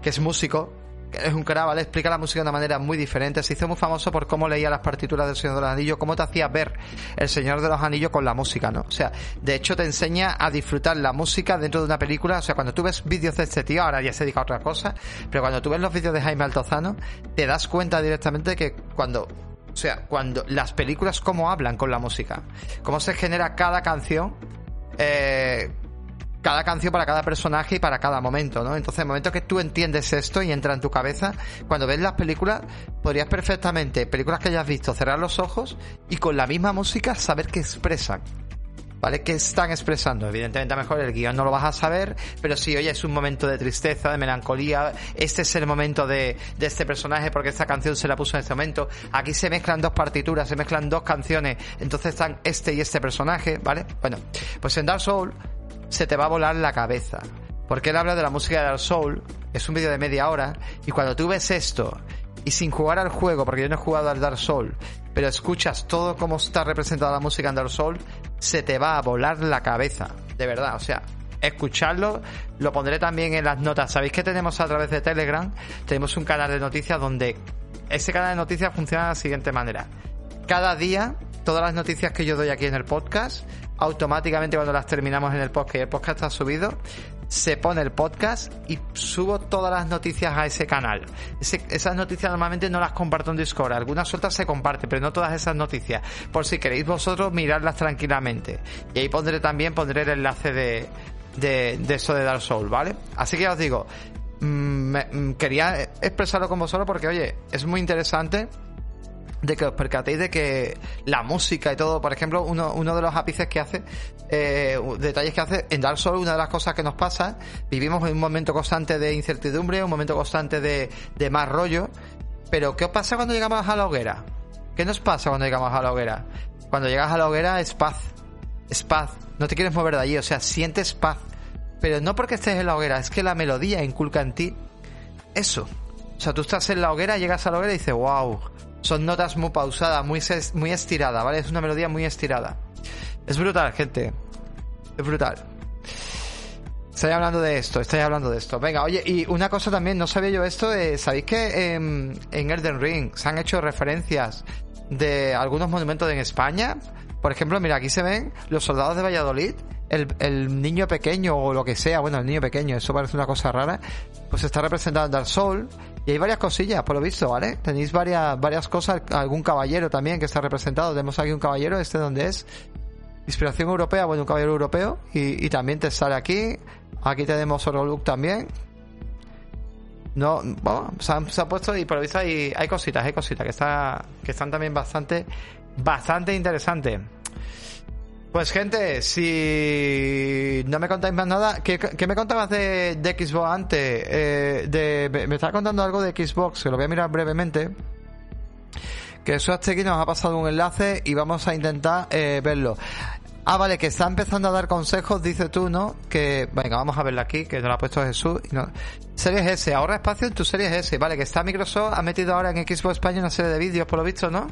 que es músico, es un crack, ¿vale? Explica la música de una manera muy diferente. Se hizo muy famoso por cómo leía las partituras del Señor de los Anillos, cómo te hacía ver el Señor de los Anillos con la música, ¿no? O sea, de hecho te enseña a disfrutar la música dentro de una película. O sea, cuando tú ves vídeos de este tío, ahora ya se dedica a otra cosa, pero cuando tú ves los vídeos de Jaime Altozano, te das cuenta directamente que cuando o sea, cuando las películas cómo hablan con la música, cómo se genera cada canción, eh, cada canción para cada personaje y para cada momento, ¿no? Entonces, el momento que tú entiendes esto y entra en tu cabeza, cuando ves las películas, podrías perfectamente, películas que hayas visto, cerrar los ojos y con la misma música saber qué expresan. ¿vale? ¿Qué están expresando? Evidentemente, a lo mejor el guion no lo vas a saber, pero sí, oye, es un momento de tristeza, de melancolía, este es el momento de, de este personaje porque esta canción se la puso en este momento. Aquí se mezclan dos partituras, se mezclan dos canciones, entonces están este y este personaje, ¿vale? Bueno, pues en Dark Soul se te va a volar la cabeza. Porque él habla de la música de Dark Soul, es un vídeo de media hora, y cuando tú ves esto y sin jugar al juego, porque yo no he jugado al Dark Souls, pero escuchas todo cómo está representada la música en Dark Souls, se te va a volar la cabeza, de verdad, o sea, escucharlo, lo pondré también en las notas. Sabéis que tenemos a través de Telegram, tenemos un canal de noticias donde ese canal de noticias funciona de la siguiente manera. Cada día, todas las noticias que yo doy aquí en el podcast, automáticamente cuando las terminamos en el podcast y el podcast está subido, se pone el podcast y subo todas las noticias a ese canal. esas noticias normalmente no las comparto en Discord, algunas sueltas se comparten, pero no todas esas noticias. Por si queréis vosotros mirarlas tranquilamente. Y ahí pondré también, pondré el enlace de, de, eso de Dark Souls, ¿vale? Así que os digo, mm, mm, quería expresarlo con vosotros porque, oye, es muy interesante de que os percatéis de que la música y todo, por ejemplo, uno, uno de los ápices que hace, eh, detalles que hace en Dark Souls, una de las cosas que nos pasa, vivimos en un momento constante de incertidumbre, un momento constante de, de más rollo, pero ¿qué os pasa cuando llegamos a la hoguera? ¿Qué nos pasa cuando llegamos a la hoguera? Cuando llegas a la hoguera es paz, es paz, no te quieres mover de allí, o sea, sientes paz, pero no porque estés en la hoguera, es que la melodía inculca en ti eso. O sea, tú estás en la hoguera, llegas a la hoguera y dices, wow, son notas muy pausadas, muy, muy estiradas, ¿vale? Es una melodía muy estirada. Es brutal, gente. Es brutal. Estoy hablando de esto, estoy hablando de esto. Venga, oye, y una cosa también, no sabía yo esto, eh, ¿sabéis que en, en Elden Ring se han hecho referencias de algunos monumentos en España? Por ejemplo, mira, aquí se ven los soldados de Valladolid, el, el niño pequeño o lo que sea, bueno, el niño pequeño, eso parece una cosa rara, pues está representado en Souls y hay varias cosillas, por lo visto, ¿vale? Tenéis varias, varias cosas, algún caballero también que está representado. Tenemos aquí un caballero, este donde es. Inspiración europea, bueno, un caballero europeo. Y, también te sale aquí. Aquí tenemos look también. No, bueno, se ha puesto y por lo visto hay, hay cositas, hay cositas que, está, que están también bastante, bastante interesantes. Pues gente, si no me contáis más nada, ¿qué, me contabas de, Xbox antes? Eh, de, me estaba contando algo de Xbox, que lo voy a mirar brevemente. Que eso hasta aquí nos ha pasado un enlace y vamos a intentar eh, verlo. Ah, vale, que está empezando a dar consejos, dice tú, ¿no? Que, venga, vamos a verlo aquí, que nos lo ha puesto Jesús. Series S, ahorra espacio en tu Series S, vale, que está Microsoft, ha metido ahora en Xbox España una serie de vídeos, por lo visto, ¿no?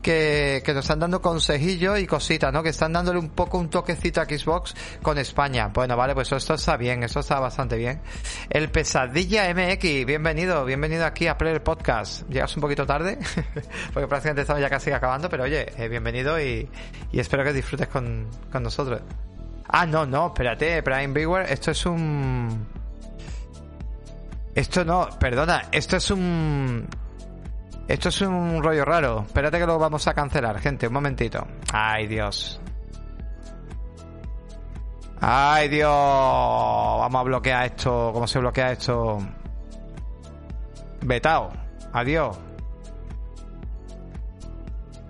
Que, que nos están dando consejillos y cositas, ¿no? Que están dándole un poco un toquecito a Xbox con España. Bueno, vale, pues esto está bien, esto está bastante bien. El Pesadilla MX, bienvenido, bienvenido aquí a Player Podcast. Llegas un poquito tarde, porque prácticamente estamos ya casi acabando, pero oye, eh, bienvenido y, y espero que disfrutes con, con nosotros. Ah, no, no, espérate, Prime Viewer, esto es un esto no, perdona, esto es un... Esto es un rollo raro. Espérate que lo vamos a cancelar, gente, un momentito. Ay, Dios. Ay, Dios. Vamos a bloquear esto. ¿Cómo se bloquea esto? Vetao. Adiós.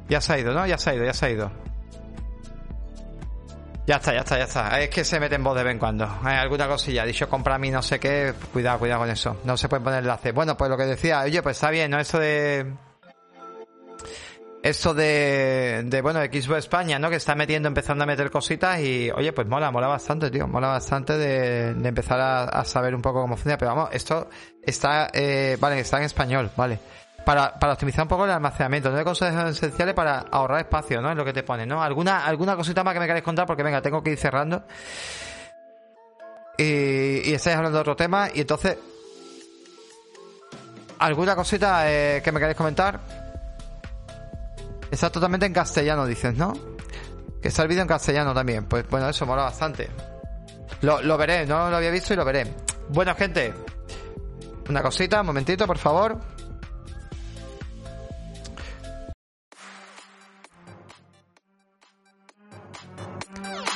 Ya se ha ido, ¿no? Ya se ha ido, ya se ha ido. Ya está, ya está, ya está. Es que se mete en voz de vez en cuando. Hay alguna cosilla. Dicho compra a mí no sé qué. Cuidado, cuidado con eso. No se puede poner enlace. Bueno, pues lo que decía, oye, pues está bien, ¿no? Eso de. Eso de, de, bueno, Xbox España, ¿no? Que está metiendo, empezando a meter cositas y, oye, pues mola, mola bastante, tío. Mola bastante de, empezar a, saber un poco cómo funciona. Pero vamos, esto está, eh, vale, está en español, vale para, para optimizar un poco el almacenamiento. Hay cosas esenciales para ahorrar espacio, ¿no? Es lo que te pone, ¿no? ¿Alguna, alguna cosita más que me queréis contar? Porque venga, tengo que ir cerrando. Y, y estáis hablando de otro tema. Y entonces, ¿alguna cosita eh, que me queréis comentar? Está totalmente en castellano, dices, ¿no? Que está el vídeo en castellano también. Pues bueno, eso mola bastante. Lo, lo veré, no lo había visto y lo veré. Bueno, gente. Una cosita, un momentito, por favor.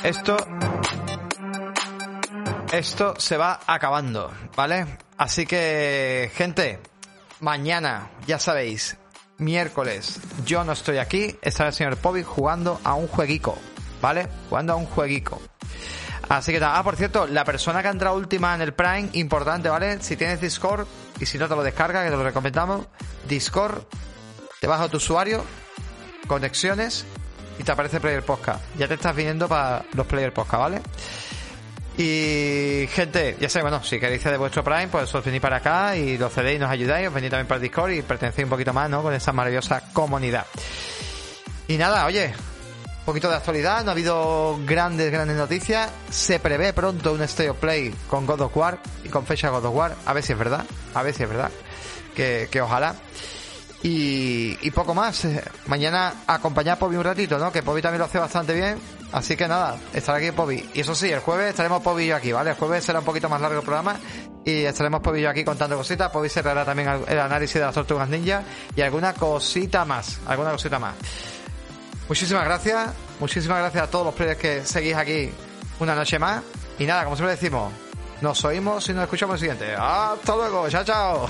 Esto. Esto se va acabando, ¿vale? Así que, gente, mañana, ya sabéis, miércoles, yo no estoy aquí, estará el señor Pobi jugando a un jueguico, ¿vale? Jugando a un jueguico. Así que, ah, por cierto, la persona que ha entrado última en el Prime, importante, ¿vale? Si tienes Discord, y si no te lo descarga, que te lo recomendamos, Discord, te vas a tu usuario, conexiones, y te aparece Player Podcast. Ya te estás viniendo para los Player Podcast, ¿vale? Y gente, ya sé, bueno, si queréis de vuestro Prime, pues os venís para acá y lo cedéis, nos ayudáis, os venís también para el Discord y pertenecéis un poquito más, ¿no? Con esa maravillosa comunidad. Y nada, oye, un poquito de actualidad, no ha habido grandes, grandes noticias. Se prevé pronto un State of Play con God of War y con fecha God of War. A ver si es verdad, a ver si es verdad. Que, que ojalá. Y, poco más. Eh, Mañana acompañar a Pobi un ratito, ¿no? Que Pobi también lo hace bastante bien. Así que nada, estará aquí Pobi. Y eso sí, el jueves estaremos Pobi y yo aquí, ¿vale? El jueves será un poquito más largo el programa y estaremos Pobi y yo aquí contando cositas. Pobi cerrará también el análisis de las tortugas ninja y alguna cosita más. Alguna cosita más. Muchísimas gracias. Muchísimas gracias a todos los players que seguís aquí una noche más. Y nada, como siempre decimos, nos oímos y nos escuchamos el siguiente. Hasta luego. Chao, chao.